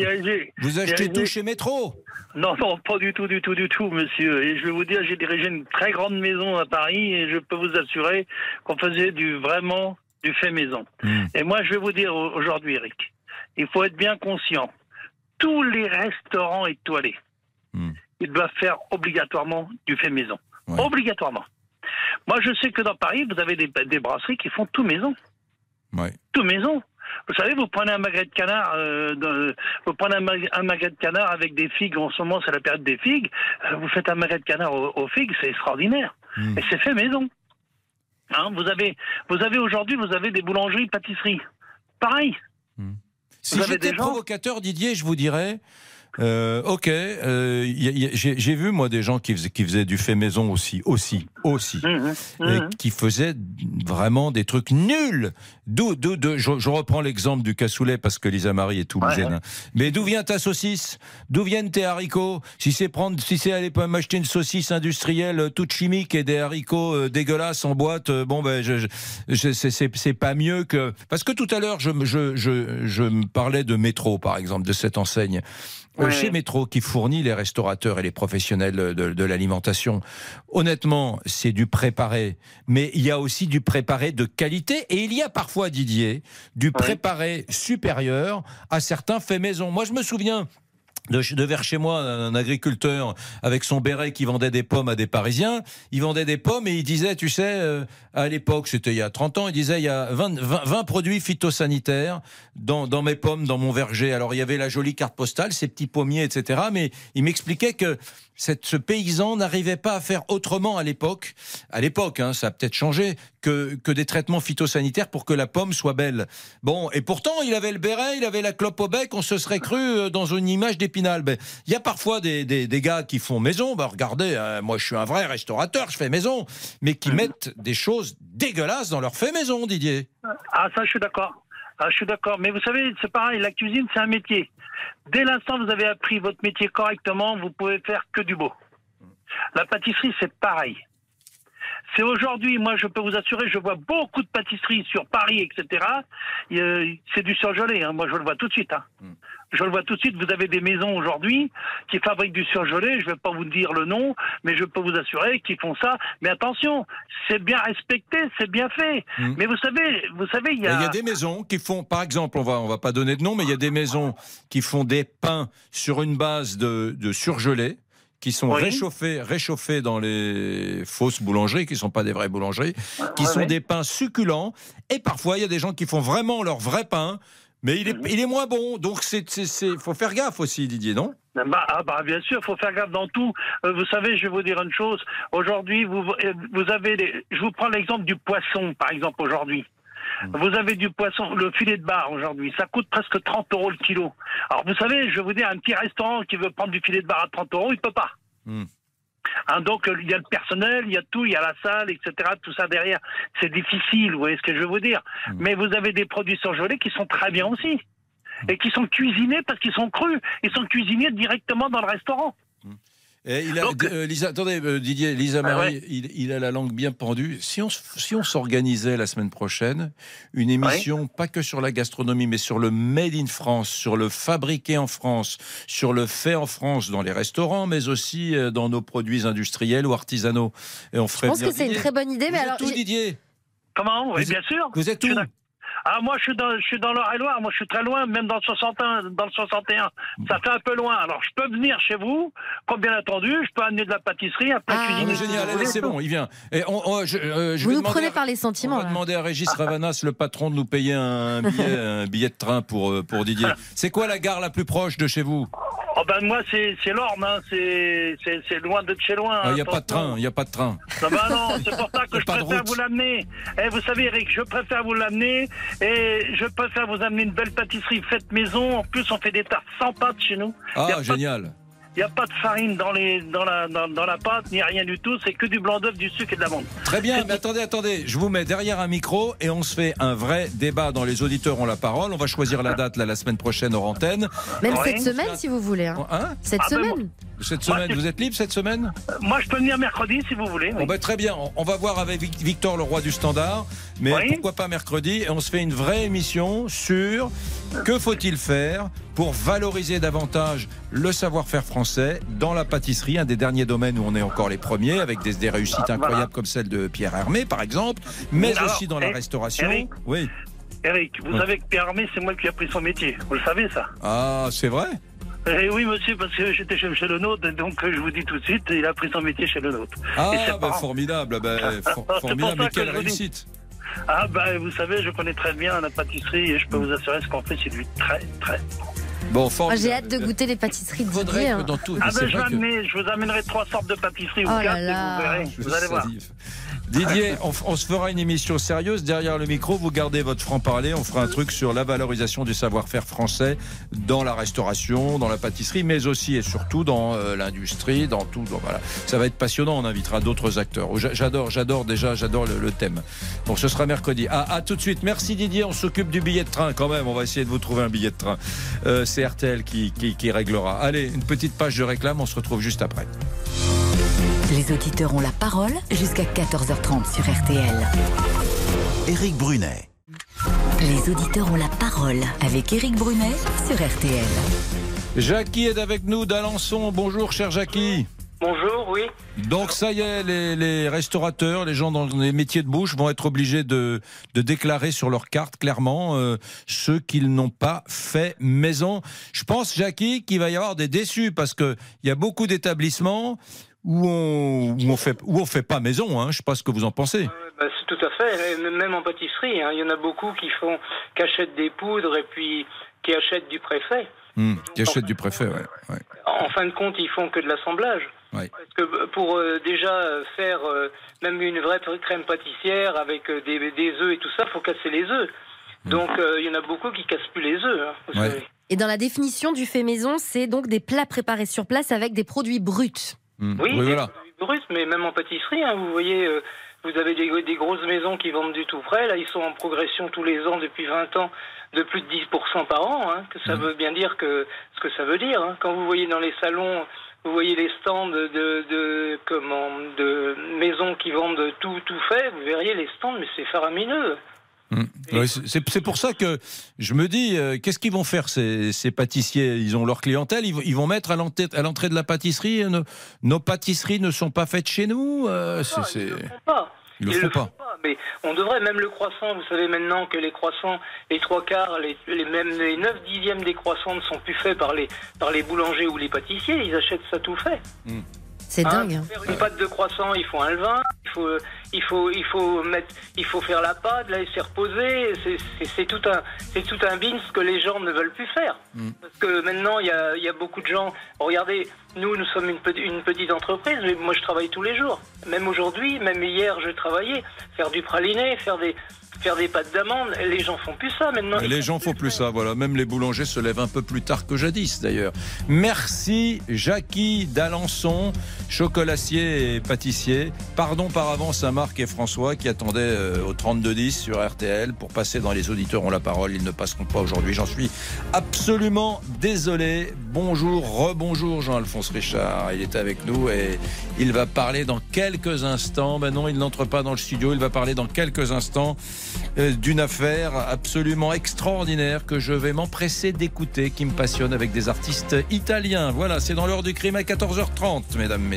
Speaker 3: vous achetez
Speaker 9: dirigé-
Speaker 3: tout chez Métro?
Speaker 9: Non, non, pas du tout, du tout, du tout, monsieur. Et je vais vous dire, j'ai dirigé une très grande maison à Paris et je peux vous assurer qu'on faisait du vraiment du fait maison.
Speaker 3: Hmm.
Speaker 9: Et moi, je vais vous dire au- aujourd'hui, Eric, il faut être bien conscient. Tous les restaurants étoilés,
Speaker 3: Hmm.
Speaker 9: Ils doivent faire obligatoirement du fait maison. Obligatoirement. Moi, je sais que dans Paris, vous avez des, des brasseries qui font tout maison.
Speaker 3: Ouais.
Speaker 9: Tout maison. Vous savez, vous prenez un magret de canard, euh, vous prenez un, mag- un magret de canard avec des figues. En ce moment, c'est la période des figues. euh, vous faites un magret de canard aux, aux figues, c'est extraordinaire.
Speaker 3: Hmm.
Speaker 9: Et c'est fait maison.
Speaker 22: Hein, vous avez, vous avez aujourd'hui, vous avez des boulangeries, pâtisseries. Pareil.
Speaker 3: Si
Speaker 22: Vous avez
Speaker 3: j'étais provocateur, Didier, je vous dirais. Euh, ok, euh, j'ai vu moi des gens qui faisaient, qui faisaient du fait maison aussi, aussi, aussi,
Speaker 22: Mmh,
Speaker 3: et qui faisaient vraiment des trucs nuls. D'où, je, je reprends l'exemple du cassoulet parce que Lisa Marie est toulousaine. hein. Mais d'où vient ta saucisse? D'où viennent tes haricots? Si c'est prendre, si c'est aller m'acheter une saucisse industrielle euh, toute chimique et des haricots euh, dégueulasses en boîte, euh, bon ben, je, je- je- c'est- pas mieux que parce que tout à l'heure je, me- je, je, je me parlais de métro par exemple de cette enseigne.
Speaker 22: Ouais,
Speaker 3: chez
Speaker 22: ouais.
Speaker 3: Métro, qui fournit les restaurateurs et les professionnels de, de l'alimentation, honnêtement, c'est du préparé. Mais il y a aussi du préparé de qualité. Et il y a parfois, Didier, du préparé supérieur à certains faits maison. Moi, je me souviens. De, de vers chez moi, un agriculteur avec son béret qui vendait des pommes à des Parisiens. Il vendait des pommes et il disait, tu sais, euh, à l'époque, c'était il y a 30 ans, il disait, il y a 20, 20 20 produits phytosanitaires dans, dans mes pommes, dans mon verger. Alors, il y avait la jolie carte postale, ces petits pommiers, etc. Mais il m'expliquait que cette, ce paysan n'arrivait pas à faire autrement à l'époque. À l'époque, hein, ça a peut-être changé, que, que des traitements phytosanitaires pour que la pomme soit belle. Bon, et pourtant, il avait le béret, il avait la clope au bec, on se serait cru euh, dans une image d'épinal. Ben, Il y a parfois des, des, des gars qui font maison. Ben, regardez, hein, moi je suis un vrai restaurateur, je fais maison, mais qui mettent des choses dégueulasses dans leur fait maison, Didier.
Speaker 22: Ah, ça, je suis d'accord. Ah, je suis d'accord. Mais vous savez, c'est pareil, la cuisine, c'est un métier. Dès l'instant vous avez appris votre métier correctement, vous pouvez faire que du beau. La pâtisserie, c'est pareil. C'est aujourd'hui, moi, je peux vous assurer, je vois beaucoup de pâtisseries sur Paris, etc. Euh, c'est du surgelé, hein. moi, je le vois tout de suite. hein. Je le vois tout de suite. Vous avez des maisons aujourd'hui qui fabriquent du surgelé. Je ne vais pas vous dire le nom, mais je peux vous assurer qu'ils font ça. Mais attention, c'est bien respecté, c'est bien fait. Mais vous savez, vous savez, il y a.
Speaker 3: Il y a des maisons qui font, par exemple, on va, on va pas donner de nom, mais il y a des maisons qui font des pains sur une base de, de surgelé qui sont
Speaker 22: Oui.
Speaker 3: réchauffés, réchauffés dans les fausses boulangeries, qui sont pas des vraies boulangeries, qui sont des pains succulents. Et parfois, il y a des gens qui font vraiment leur vrai pain, mais il est, il est moins bon. Donc, c'est, c'est, c'est- faut faire gaffe aussi, Didier, non?
Speaker 22: Bah, ah bah, bien sûr, il faut faire gaffe dans tout. Euh, vous savez, je vais vous dire une chose. Aujourd'hui, vous, euh, vous avez. Je vous prends l'exemple du poisson, par exemple, aujourd'hui. Vous avez du poisson, le filet de bar aujourd'hui, ça coûte presque 30 euros le kilo. Alors vous savez, je vais vous dire, un petit restaurant qui veut prendre du filet de bar à 30 euros, il peut pas. Hein, donc euh, il y a le personnel, il y a tout, il y a la salle, etc. Tout ça derrière, c'est difficile. Vous voyez ce que je veux vous dire Mais vous avez des produits surgelés qui sont très bien aussi et qui sont cuisinés parce qu'ils sont crus. Ils sont cuisinés directement dans le restaurant.
Speaker 3: Et il a, euh, Lisa, attendez, euh, Didier, Lisa
Speaker 22: Ah
Speaker 3: Marie, il, il a la langue bien pendue. Si on, si on s'organisait la semaine prochaine une émission, pas que sur la gastronomie, mais sur le made in France, sur le fabriqué en France, sur le fait en France dans les restaurants, mais aussi euh, dans nos produits industriels ou artisanaux, et on ferait
Speaker 7: Je pense que c'est une très bonne idée, mais
Speaker 3: Vous
Speaker 7: alors.
Speaker 3: êtes où,
Speaker 7: j'ai-
Speaker 3: Didier?
Speaker 22: Comment? Oui, bien sûr.
Speaker 3: Vous êtes
Speaker 22: dans- Ah, moi, je suis dans, je suis dans l'Eure-et-Loire. Moi, je suis très loin, même dans le 61. Dans le 61. Ça fait un peu loin. Alors, je peux venir chez vous, comme bien entendu. Je peux amener de la pâtisserie, un plat
Speaker 7: Ah.
Speaker 3: Mais génial, allez, c'est bon, il vient. Et on, on- je, euh, je
Speaker 7: Vous nous prenez
Speaker 3: à-
Speaker 7: par les
Speaker 3: On
Speaker 7: sentiments.
Speaker 3: va
Speaker 7: là.
Speaker 3: demander à Régis Ravanas, le patron, de nous payer un billet, [LAUGHS] un billet de train pour, euh, pour Didier. C'est quoi la gare la plus proche de chez vous?
Speaker 22: Oh, ben, moi, c'est l'Orne. Hein. C'est loin de chez loin.
Speaker 3: Il
Speaker 22: hein,
Speaker 3: n'y a pas de train, il n'y a pas de train.
Speaker 22: Non, ben non, c'est pour ça que [LAUGHS] je préfère
Speaker 3: route.
Speaker 22: vous l'amener. Et vous savez, Eric, je préfère vous l'amener et je préfère vous amener une belle pâtisserie faite maison. En plus, on fait des tartes sans pâte chez nous.
Speaker 3: Ah, génial.
Speaker 22: Il n'y a pas de farine dans, les, dans, la, dans, dans la pâte, ni rien du tout. C'est que du blanc d'œuf, du sucre et de l'amande.
Speaker 3: Très bien, mais attendez, attendez, je vous mets derrière un micro et on se fait un vrai débat dans les auditeurs ont la parole. On va choisir la date là, la semaine prochaine hors antenne.
Speaker 7: Même
Speaker 22: Ouais.
Speaker 7: cette semaine, si vous voulez. hein.
Speaker 3: Hein
Speaker 7: Cette
Speaker 22: Ah, ben,
Speaker 7: semaine.
Speaker 3: Cette semaine, vous êtes libre cette semaine?
Speaker 22: Moi, je peux venir mercredi si vous voulez. oui.
Speaker 3: Bon ben, très bien, on- on va voir avec Vic- Victor le roi du standard, mais
Speaker 22: Oui.
Speaker 3: pourquoi pas mercredi? Et on se fait une vraie émission sur que faut-il faire pour valoriser davantage le savoir-faire français dans la pâtisserie, un des derniers domaines où on est encore les premiers, avec des, des réussites
Speaker 22: Ah,
Speaker 3: incroyables
Speaker 22: voilà.
Speaker 3: comme celle de Pierre Hermé par exemple, mais
Speaker 22: Alors,
Speaker 3: aussi dans la restauration.
Speaker 22: Eric.
Speaker 3: Oui.
Speaker 22: Eric, vous savez que Pierre Armé, c'est moi qui ai appris son métier. Vous le savez, ça
Speaker 3: Ah, c'est vrai
Speaker 22: Eh oui, monsieur, parce que j'étais chez, chez le nôtre, donc je vous dis tout de suite, il a pris son métier chez le nôtre.
Speaker 3: Ah, bah, formidable, bah, [LAUGHS] for- formidable, mais
Speaker 22: que
Speaker 3: quelle réussite
Speaker 22: Ah, bah, vous savez, je connais très bien la pâtisserie et je peux vous assurer ce qu'on fait, c'est du très, très
Speaker 3: Bon,
Speaker 7: J'ai hâte de goûter les pâtisseries de
Speaker 3: Faudrait
Speaker 7: Didier.
Speaker 3: que
Speaker 7: hein.
Speaker 3: dans tout-
Speaker 22: Ah ben, je,
Speaker 3: que-
Speaker 22: je vous amènerai trois sortes de pâtisseries ou
Speaker 7: Oh là
Speaker 22: et
Speaker 7: là.
Speaker 22: vous verrez.
Speaker 3: Je
Speaker 22: Vous allez voir.
Speaker 3: Didier, on, on se fera une émission sérieuse derrière le micro. Vous gardez votre franc-parler. On fera un truc sur la valorisation du savoir-faire français dans la restauration, dans la pâtisserie, mais aussi et surtout dans euh, l'industrie, dans tout. voilà, ça va être passionnant. On invitera d'autres acteurs. J'a- J'adore, j'adore déjà, j'adore le, le thème. Donc ce sera mercredi. À, à tout de suite. Merci Didier. On s'occupe du billet de train quand même. On va essayer de vous trouver un billet de train. Euh, C'est RTL qui, qui, qui réglera. Allez, une petite page de réclame. On se retrouve juste après.
Speaker 13: Les auditeurs ont la parole jusqu'à 14h30 sur RTL.
Speaker 1: Éric Brunet.
Speaker 13: Les auditeurs ont la parole avec Éric Brunet sur RTL.
Speaker 3: Jackie est avec nous d'Alençon. Bonjour, cher Jackie.
Speaker 23: Bonjour, oui.
Speaker 3: Donc ça y est, les, les restaurateurs, les gens dans les métiers de bouche vont être obligés de, de déclarer sur leur carte clairement euh, ceux qu'ils n'ont pas fait maison. Je pense, Jackie, qu'il va y avoir des déçus parce que il y a beaucoup d'établissements où on où on fait où on fait pas maison. Hein. Je sais pas ce que vous en pensez.
Speaker 23: Bah, c'est tout à fait. Même en pâtisserie, hein, il y en a beaucoup qui font, qui achètent des poudres et puis qui achètent du préfet.
Speaker 3: Hmm, qui achètent du préfet, ouais. ouais.
Speaker 23: En fin de compte, ils font que de l'assemblage.
Speaker 3: Ouais.
Speaker 23: Parce que pour euh, déjà euh, faire euh, même une vraie crème pâtissière avec euh, des, des œufs et tout ça, faut casser les œufs. Donc euh, il y en a beaucoup qui cassent plus les œufs. hein.
Speaker 7: Et dans la définition du fait maison, c'est donc des plats préparés sur place avec des produits bruts.
Speaker 3: Hmm.
Speaker 23: Oui,
Speaker 3: Oui,
Speaker 23: des
Speaker 3: voilà.
Speaker 23: produits bruts, mais même en pâtisserie, hein, vous voyez, euh, vous avez des, des grosses maisons qui vendent du tout prêt. Là, ils sont en progression tous les ans depuis 20 ans de plus de 10% par an. Hein, que ça
Speaker 3: Hmm.
Speaker 23: veut bien dire que ce que ça veut dire. hein. Quand vous voyez dans les salons, vous voyez les stands de, de comment de maisons qui vendent tout tout fait. Vous verriez les stands, mais c'est faramineux.
Speaker 3: Ouais, c'est- pour ça que je me dis, euh, qu'est-ce qu'ils vont faire ces, ces pâtissiers? Ils ont leur clientèle, ils, vont- ils vont mettre à l'entrée à l'entrée de la pâtisserie, euh, nos, nos pâtisseries ne sont pas faites chez nous. euh, c'est- c'est-
Speaker 23: pas.
Speaker 3: Ils le
Speaker 23: Ils
Speaker 3: font pas.
Speaker 23: Mais on devrait même le croissant. Vous savez maintenant que les croissants, les trois quarts, les, les- même les neuf dixièmes des croissants ne sont plus faits par les par les boulangers ou les pâtissiers. Ils achètent ça tout fait.
Speaker 7: C'est
Speaker 23: Hein,
Speaker 7: dingue.
Speaker 23: Pour faire une pâte de croissant, il faut un levain, il faut, il faut, il faut mettre, il faut faire la pâte, la laisser reposer. C'est- tout un, c'est tout un bins que les gens ne veulent plus faire. Parce que maintenant, il y a, il y a beaucoup de gens. Regardez, nous, nous sommes une, pe- une petite entreprise, mais moi, je travaille tous les jours. Même aujourd'hui, même hier, je travaillais. Faire du praliné, faire des, faire des pâtes d'amande. Les gens font plus ça maintenant.
Speaker 3: Mais les gens font plus ça, voilà. Même les boulangers se lèvent un peu plus tard que jadis, d'ailleurs. Merci, Jackie d'Alençon, chocolatier et pâtissier. Pardon par avance à Marc et François qui attendaient euh, au 3210 sur RTL pour passer dans les auditeurs ont la parole. Ils ne passeront pas aujourd'hui. J'en suis absolument désolé. Bonjour, rebonjour Jean-Alphonse Richard. Il est avec nous et il va parler dans quelques instants. Ben non, il n'entre pas dans le studio. Il va parler dans quelques instants euh, d'une affaire absolument extraordinaire que je vais m'empresser d'écouter, qui me passionne avec des artistes italiens. Voilà, c'est dans l'heure du crime à 14h30, mesdames, messieurs.